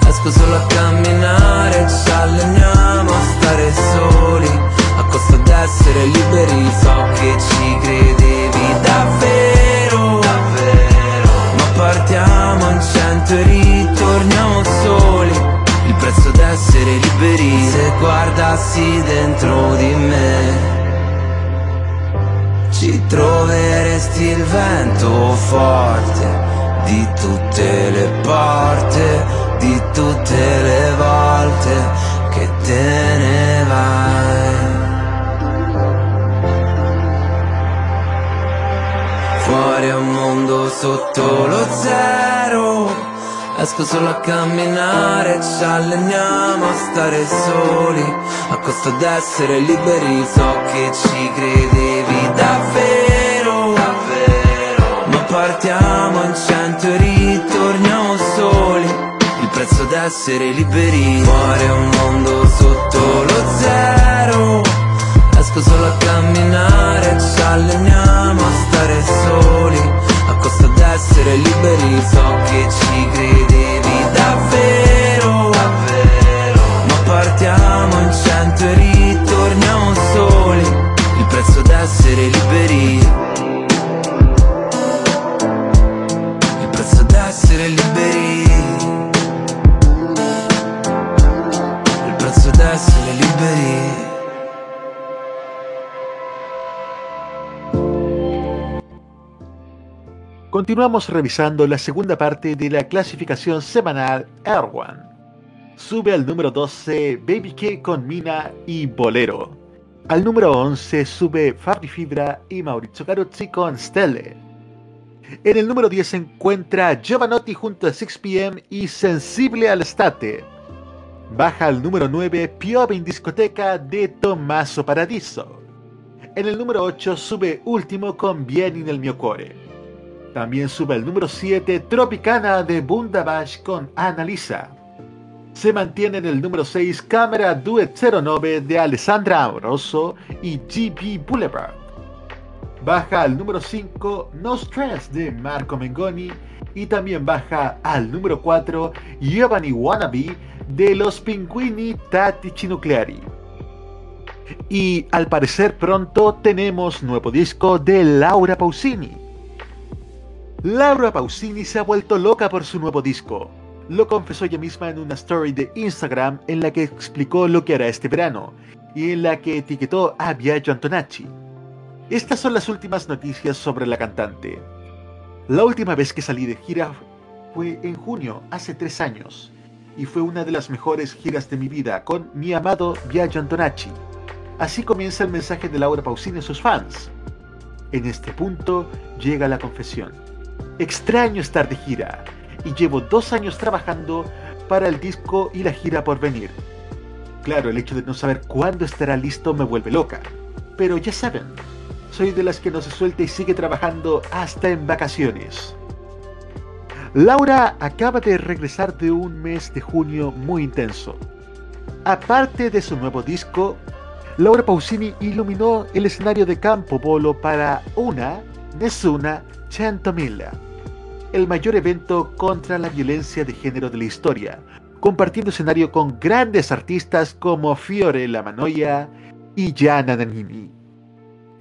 Esco solo a camminare, ci alleniamo stare soli A costo d'essere liberi, so che ci credevi davvero Davvero. Ma partiamo in cento e ritorniamo soli. Il prezzo d'essere liberi Se guardassi dentro di me. Ci troveresti il vento forte di tutte le porte, di tutte le volte che te ne vai. Fuori è un mondo sotto lo zero. Esco solo a camminare, ci alleniamo a stare soli A costo d'essere liberi, so che ci credevi davvero Davvero Ma partiamo d'essere liberi. Fuori è un mondo sotto lo zero. Esco solo a camminare, ci alleniamo a stare soli. A costo d'essere liberi, so che ci credevi Continuamos revisando la segunda parte de la clasificación semanal Air One. Sube al número 12 Baby K con Mina y Bolero. Al número 11 sube Fabri Fibra y Maurizio Caruzzi con Stelle. En el número 10 se encuentra Giovanotti junto a 6pm y Sensible al Estate. Baja al número 9 Piove in Discoteca de Tommaso Paradiso. En el número 8 sube Último con Bien in el mio cuore. También sube al número 7 Tropicana de Bundabash con Annalisa. Se mantiene en el número 6 Cámara Duet 09 de Alessandra Amoroso y GP Boulevard. Baja al número 5 No Stress de Marco Mengoni y también baja al número 4 Giovanni Wannabe de los Pinguini Tattici Nucleari. Y al parecer pronto tenemos nuevo disco de Laura Pausini. Laura Pausini se ha vuelto loca por su nuevo disco. Lo confesó ella misma en una story de Instagram en la que explicó lo que hará este verano y en la que etiquetó a Biagio Antonacci. Estas son las últimas noticias sobre la cantante. La última vez que salí de gira fue en junio, hace tres años, y fue una de las mejores giras de mi vida con mi amado Biagio Antonacci. Así comienza el mensaje de Laura Pausini a sus fans. En este punto llega la confesión. Extraño estar de gira y llevo dos años trabajando para el disco y la gira por venir. Claro, el hecho de no saber cuándo estará listo me vuelve loca. pero ya saben, soy de las que no se suelta y sigue trabajando hasta en vacaciones. Laura acaba de regresar de un mes de junio muy intenso. Aparte de su nuevo disco, Laura Pausini iluminó el escenario de Campo Polo para una Nessuna Centomila, el mayor evento contra la violencia de género de la historia, compartiendo escenario con grandes artistas como Fiore La Manoia y Gianna Nannini.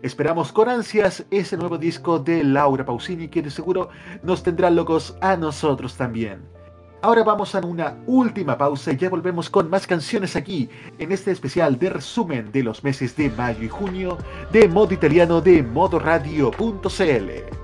Esperamos con ansias ese nuevo disco de Laura Pausini que de seguro nos tendrá locos a nosotros también. Ahora vamos a una última pausa y ya volvemos con más canciones aquí en este especial de resumen de los meses de mayo y junio de modo italiano de modoradio.cl.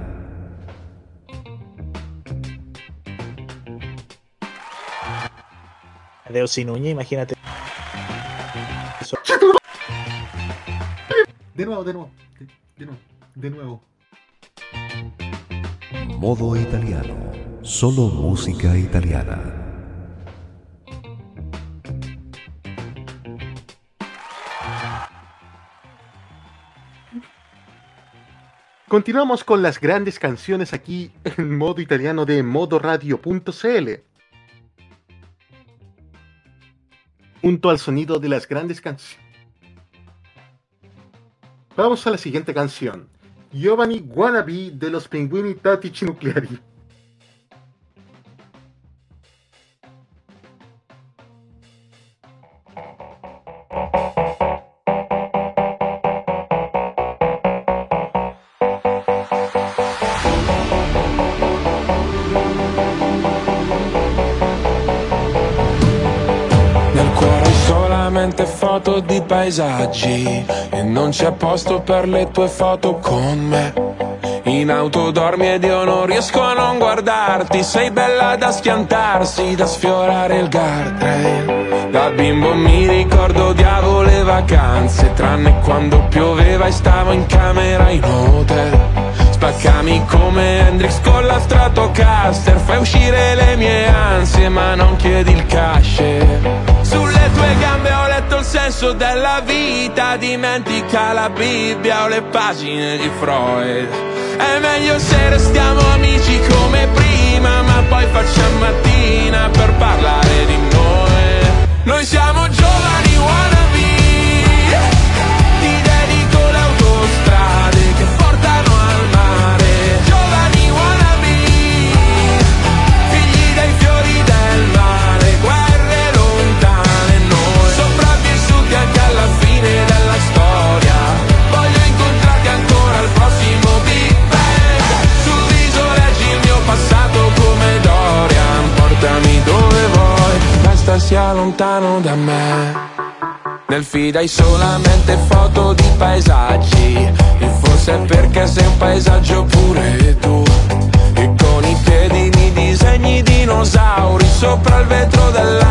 Leo sin uña, imagínate. Eso. De nuevo, de nuevo, de, de nuevo, de nuevo. Modo italiano. Solo música italiana. Continuamos con las grandes canciones aquí en modo italiano de modoradio.cl. Junto al sonido de las grandes canciones. Vamos a la siguiente canción. Giovanni Wannabe de los Pinguini Tattici Nucleari. Solamente foto di paesaggi. E non c'è posto per le tue foto con me. In auto dormi ed io non riesco a non guardarti. Sei bella da schiantarsi, da sfiorare il guardrail. Da bimbo mi ricordo odiavo le vacanze Tranne quando pioveva e stavo in camera in hotel. Spaccami come Hendrix con la Stratocaster Fai uscire le mie ansie ma non chiedi il cash Sulle tue gambe ho letto il senso della vita. Dimentica la Bibbia o le pagine di Freud. È meglio se restiamo amici come prima Ma poi facciamo mattina per parlare di noi. Noi siamo giovani Basta sia lontano da me. Nel feed hai solamente foto di paesaggi. E forse è perché sei un paesaggio pure tu. E con i piedi mi disegni dinosauri Sopra il vetro dell'Audi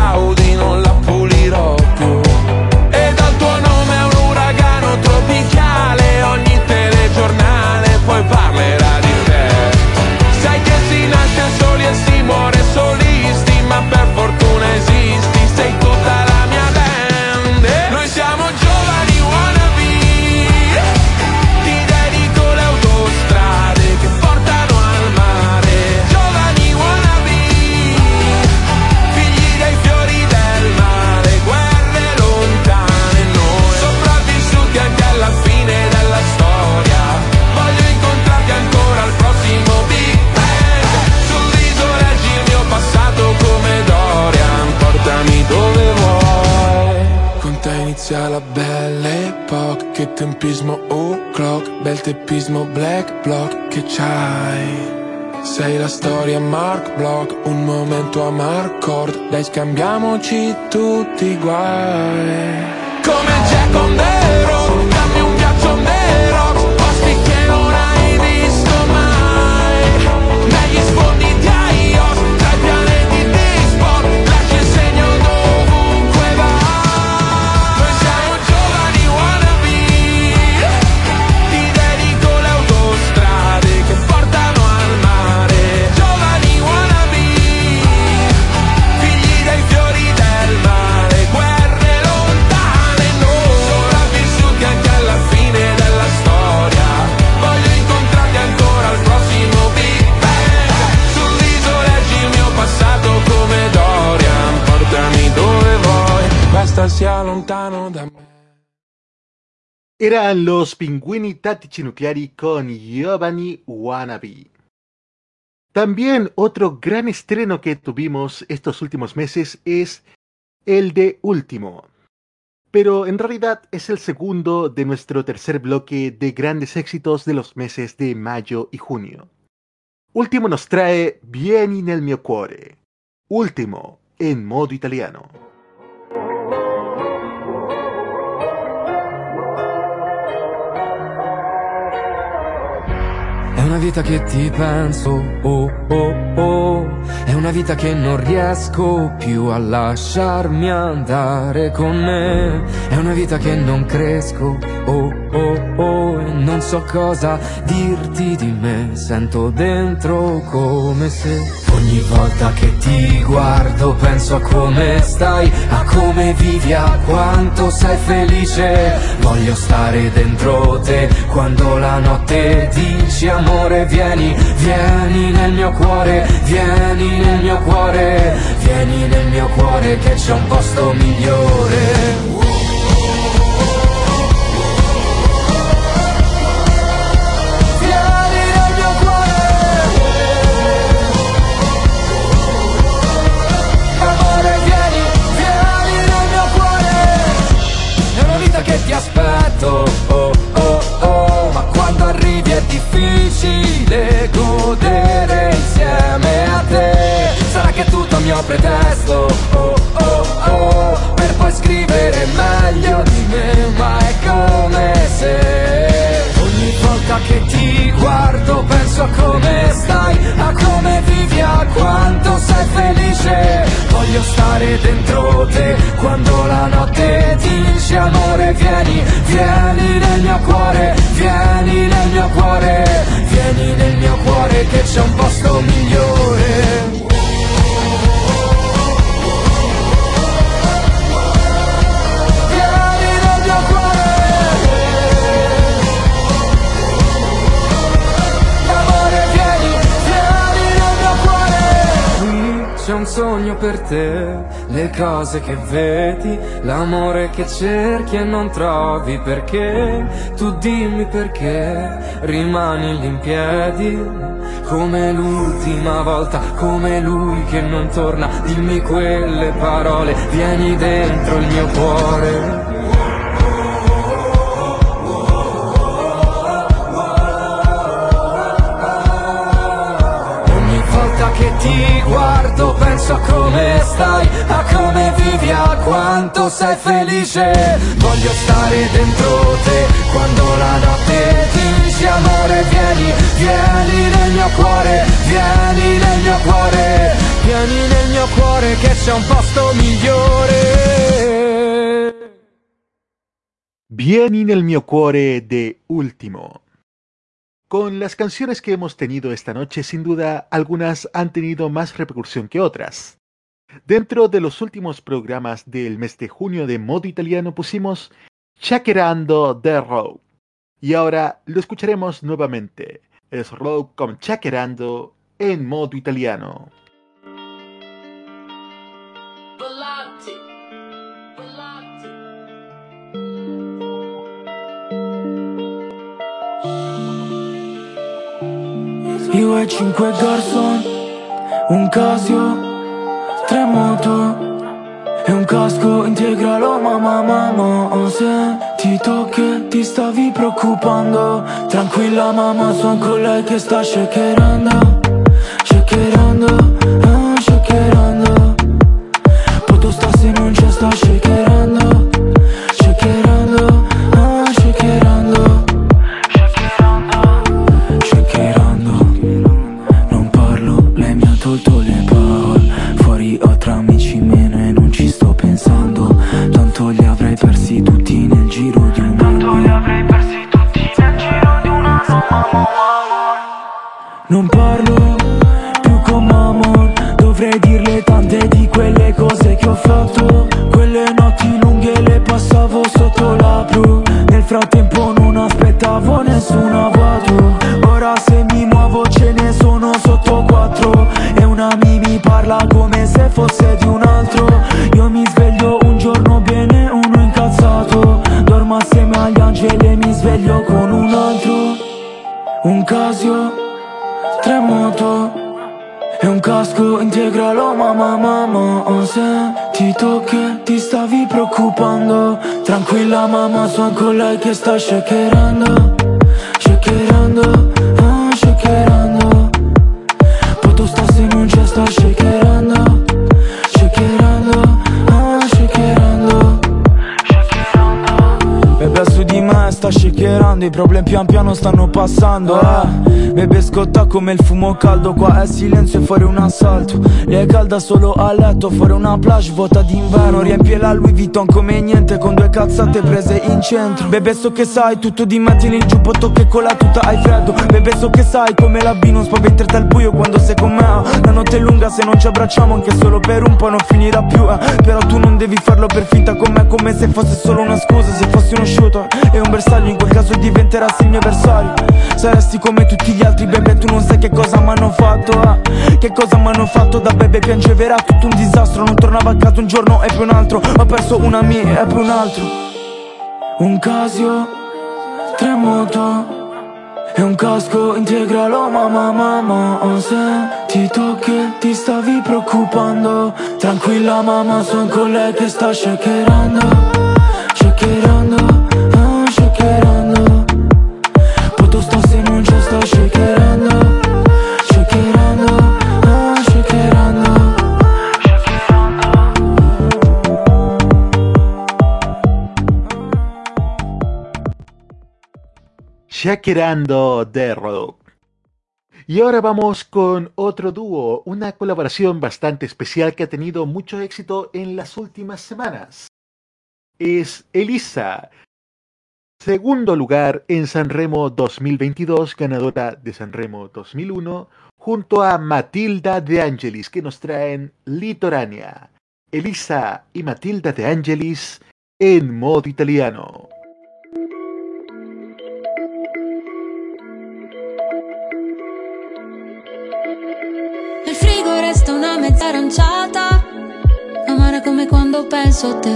Teppismo black block Che c'hai sei la storia Mark Block, un momento a Marcord, dai scambiamoci tutti i guai. Come Jack on the road, dammi un Eran los pingüini táctici nucleari con Giovanni Wannabe. También otro gran estreno que tuvimos estos últimos meses es el de Último. Pero en realidad es el segundo de nuestro tercer bloque de grandes éxitos de los meses de mayo y junio. Último nos trae Vieni nel mio cuore. Último en modo italiano. È una vita che ti penso, oh oh oh, è una vita che non riesco più a lasciarmi andare con me, è una vita che non cresco, oh oh oh, e non so cosa dirti di me, sento dentro come se ogni volta che ti guardo penso a come stai, a come vivi, a quanto sei felice, voglio stare dentro te quando la notte dici amore vieni, vieni nel mio cuore, vieni nel mio cuore, vieni nel mio cuore che c'è un posto migliore. Aspetto, oh oh oh. Ma quando arrivi è difficile godere insieme a te. Sarà che tutto mio pretesto, oh oh oh. Per poi scrivere meglio di me Ma è come se Ogni volta che ti guardo penso a come stai, a come vivi, a quanto sei felice. Voglio stare dentro te quando la notte dici amore vieni, vieni nel mio cuore, vieni nel mio cuore, vieni nel mio cuore che c'è un posto migliore. Sogno per te, le cose che vedi, l'amore che cerchi e non trovi perché, tu dimmi perché, rimani lì in piedi, come l'ultima volta, come lui che non torna, dimmi quelle parole, vieni dentro il mio cuore. A come stai, a come vivi, a quanto sei felice Voglio stare dentro te quando la notte ti dici amore vieni, vieni nel mio cuore, vieni nel mio cuore Vieni nel mio cuore che c'è un posto migliore Vieni nel mio cuore de Último. Con las canciones que hemos tenido esta noche, sin duda, algunas han tenido más repercusión que otras. Dentro de los últimos programas del mes de junio de modo italiano pusimos Chakerando de Rogue. Y ahora lo escucharemos nuevamente. Es Rogue con Chakerando en modo italiano. Io e cinque garçon, un Casio, tre moto e un casco integralo. Mamma mamma Ho sentito che ti stavi preoccupando? Tranquilla mamma son con lei che sta shakerando Shakerando, che sta shakerando Shakerando, ah shakerando. Poto sta se non c'è sta shakerando Shakerando, ah shakerando. Bebe su di me sta shakerando I problemi pian piano stanno passando eh. Bebe scotta come il fumo caldo Qua è silenzio e fuori un assalto. Lei è calda solo a letto Fuori una plage vuota d'inverno. Riempie la Louis Vuitton come niente Con due cazzate prese in centro. Bebe so che sai tutto di me Tieni il giubbotto che con la tuta hai freddo. Bebe so che sai come la B Non spaventerti al buio quando sei con me. La notte è lunga se non ci abbracciamo Anche solo per un po' non finirà più eh. Però tu non devi farlo per finta con me Come se fosse solo una scusa. Se fossi uno shooter e un bersaglio In quel caso diventerassi il mio avversario. Saresti come tutti gli altri bebe Tu non sai che cosa mi hanno fatto eh. Che cosa mi hanno fatto da bebe Piangevera tutto un disastro. Non tornava a casa un giorno e poi un altro. Ho perso una mia e poi un altro. Un Casio, tre moto e un casco integralo mamma mamma Ho sentito che ti stavi preoccupando. Tranquilla mamma son con lei che sta Shakerando, Shakerando de Rock. Y ahora vamos con otro dúo, una colaboración bastante especial que ha tenido mucho éxito en las últimas semanas. Es Elisa, segundo lugar en Sanremo 2022, ganadora de Sanremo 2001, junto a Matilda de Angelis, que nos traen Litorania. Elisa y Matilda de Angelis en modo italiano. Diventa una mezza aranciata. Amare come quando penso a te.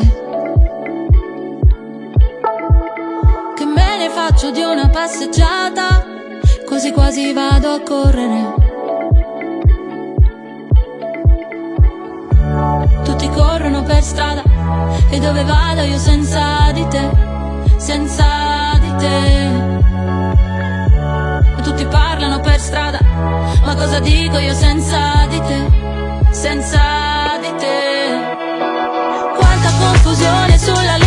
Che me ne faccio di una passeggiata. Quasi quasi vado a correre. Tutti corrono per strada. E dove vado io senza di te? Senza di te. Tutti parlano per strada, ma cosa dico io senza di te, senza di te? Quanta confusione sulla litoranea,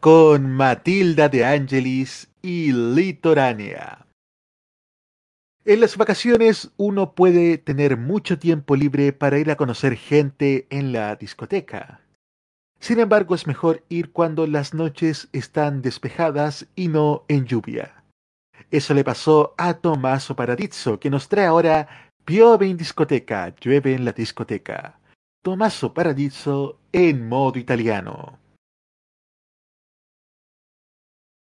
Con Matilda de Angelis y Litoránea. En las vacaciones uno puede tener mucho tiempo libre para ir a conocer gente en la discoteca. Sin embargo, es mejor ir cuando las noches están despejadas y no en lluvia. Eso le pasó a Tommaso Paradiso, que nos trae ahora Piove in discoteca, llueve en la discoteca. Tommaso Paradiso en modo italiano.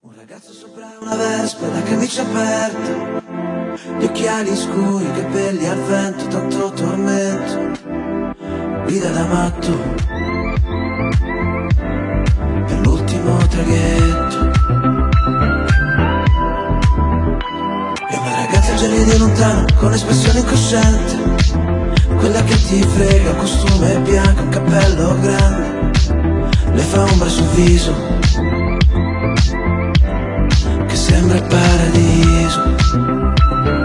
Una vespa, la camicia aperta Gli occhiali scuri, i capelli al vento Tanto tormento Guida da matto Per l'ultimo traghetto. E una ragazza già di lontano Con espressione incosciente Quella che ti frega, costume bianco, cappello grande Le fa ombra sul viso sembra il paradiso.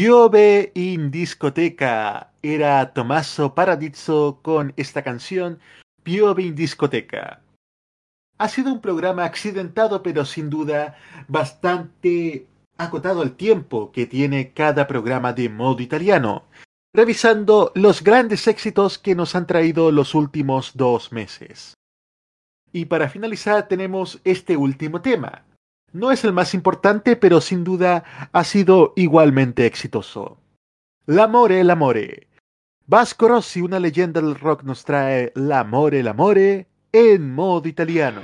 Piove in discoteca. Era Tommaso Paradiso con esta canción Piove in discoteca. Ha sido un programa accidentado, pero sin duda bastante acotado el tiempo que tiene cada programa de modo italiano, revisando los grandes éxitos que nos han traído los últimos dos meses. Y para finalizar tenemos este último tema. No es el más importante, pero sin duda ha sido igualmente exitoso. L'amore, l'amore. Vasco Rossi, una leyenda del rock, nos trae L'amore, l'amore en modo italiano.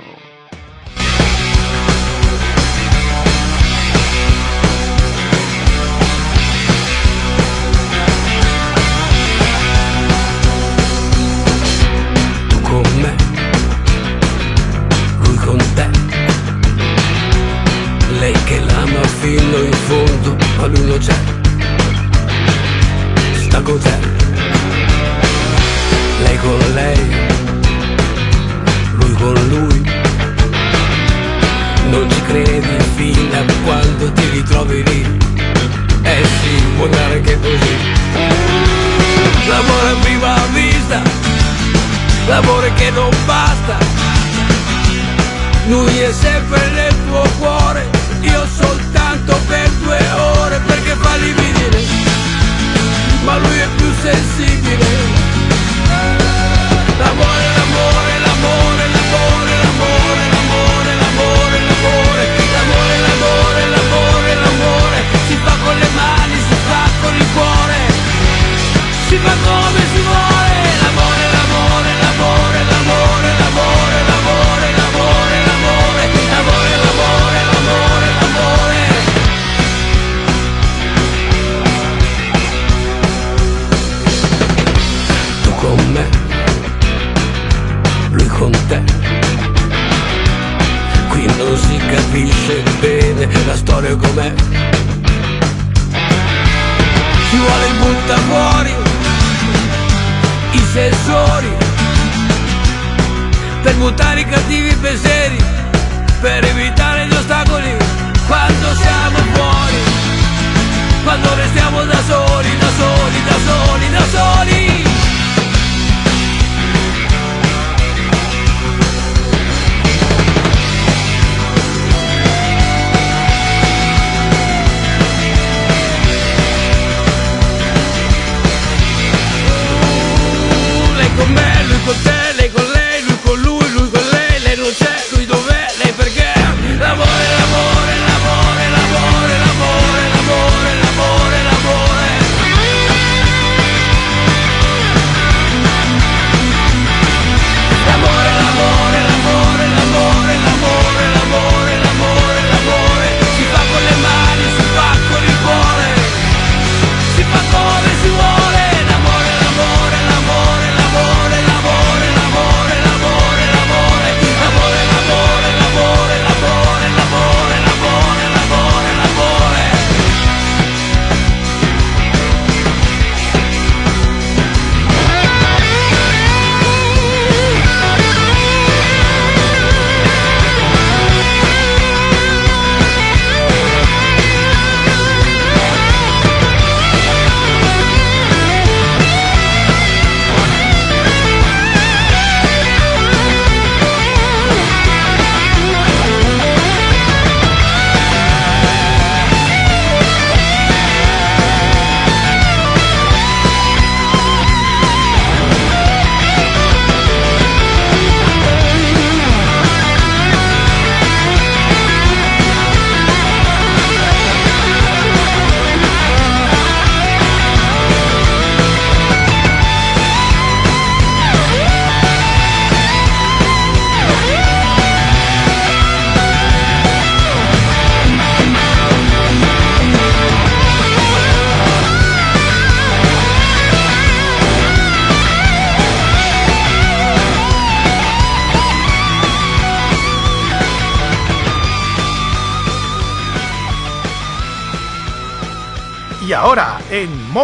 Lei che l'ama fino in fondo, ma lui non c'è. Sta con te. Lei con lei, lui con lui. Non ci credi fino a quando ti ritrovi lì. Eh sì, può andare anche così. L'amore a prima vista, l'amore che non basta. Lui è sempre nel tuo cuore, io soltanto per due ore perché fa libidire Ma lui è più sensibile. L'amore, l'amore, l'amore, l'amore, l'amore, l'amore, l'amore, l'amore. L'amore, l'amore, l'amore, l'amore. Si fa con le mani, si fa con il cuore. Si fa con capisce bene la storia com'è. Ci vuole butta fuori i sensori per mutare i cattivi pensieri, per evitare gli ostacoli quando siamo fuori, quando restiamo da soli, da soli, da soli, da soli.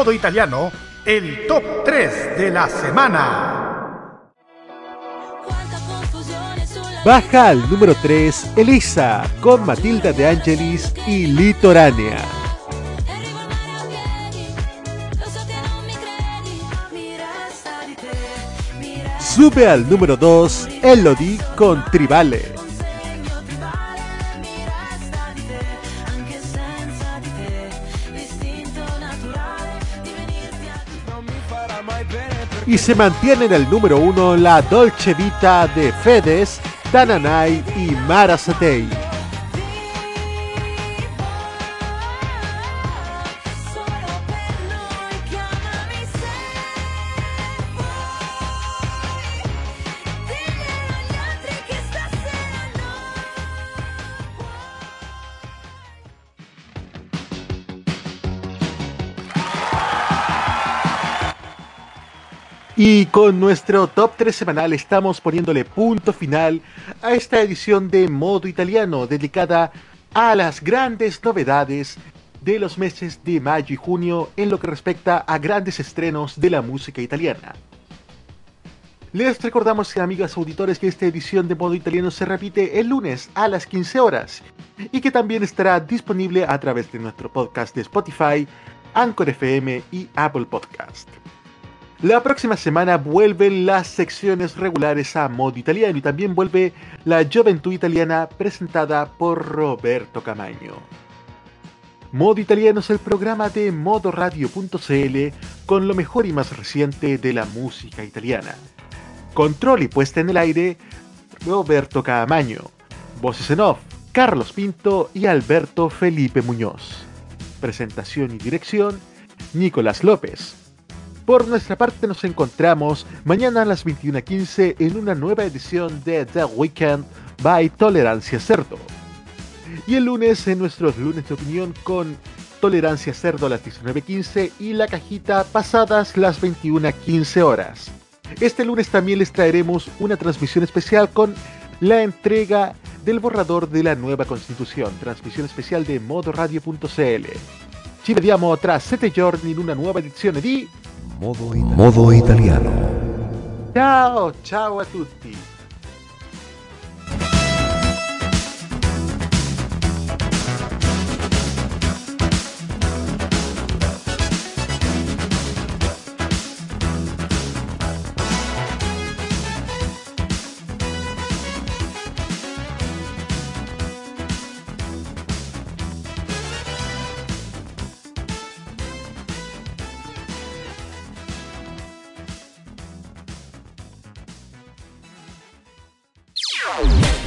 En modo italiano, el top 3 de la semana. Baja al número 3 Elisa con Matilda de Angelis y Litoránea. Sube al número 2 Elodie con Tribale. Y se mantiene en el número uno la Dolce Vita de Fedes, Tananay y Mara Satei. Y con nuestro top 3 semanal estamos poniéndole punto final a esta edición de Modo Italiano dedicada a las grandes novedades de los meses de mayo y junio en lo que respecta a grandes estrenos de la música italiana. Les recordamos, amigas auditores, que esta edición de Modo Italiano se repite el lunes a las 15 horas y que también estará disponible a través de nuestro podcast de Spotify, Anchor FM y Apple Podcast. La próxima semana vuelven las secciones regulares a modo italiano y también vuelve la Juventud Italiana presentada por Roberto Camaño. Modo Italiano es el programa de modoradio.cl con lo mejor y más reciente de la música italiana. Control y puesta en el aire, Roberto Camaño. Voces en off, Carlos Pinto y Alberto Felipe Muñoz. Presentación y dirección, Nicolás López. Por nuestra parte nos encontramos mañana a las 21.15 en una nueva edición de The Weekend by Tolerancia Cerdo. Y el lunes en nuestros lunes de opinión con Tolerancia Cerdo a las 19.15 y la cajita pasadas las 21.15 horas. Este lunes también les traeremos una transmisión especial con la entrega del borrador de la nueva constitución, transmisión especial de modoradio.cl. Ci vediamo tra 7 giorni in una nuova edizione di Modo italiano. Ciao, ciao a tutti.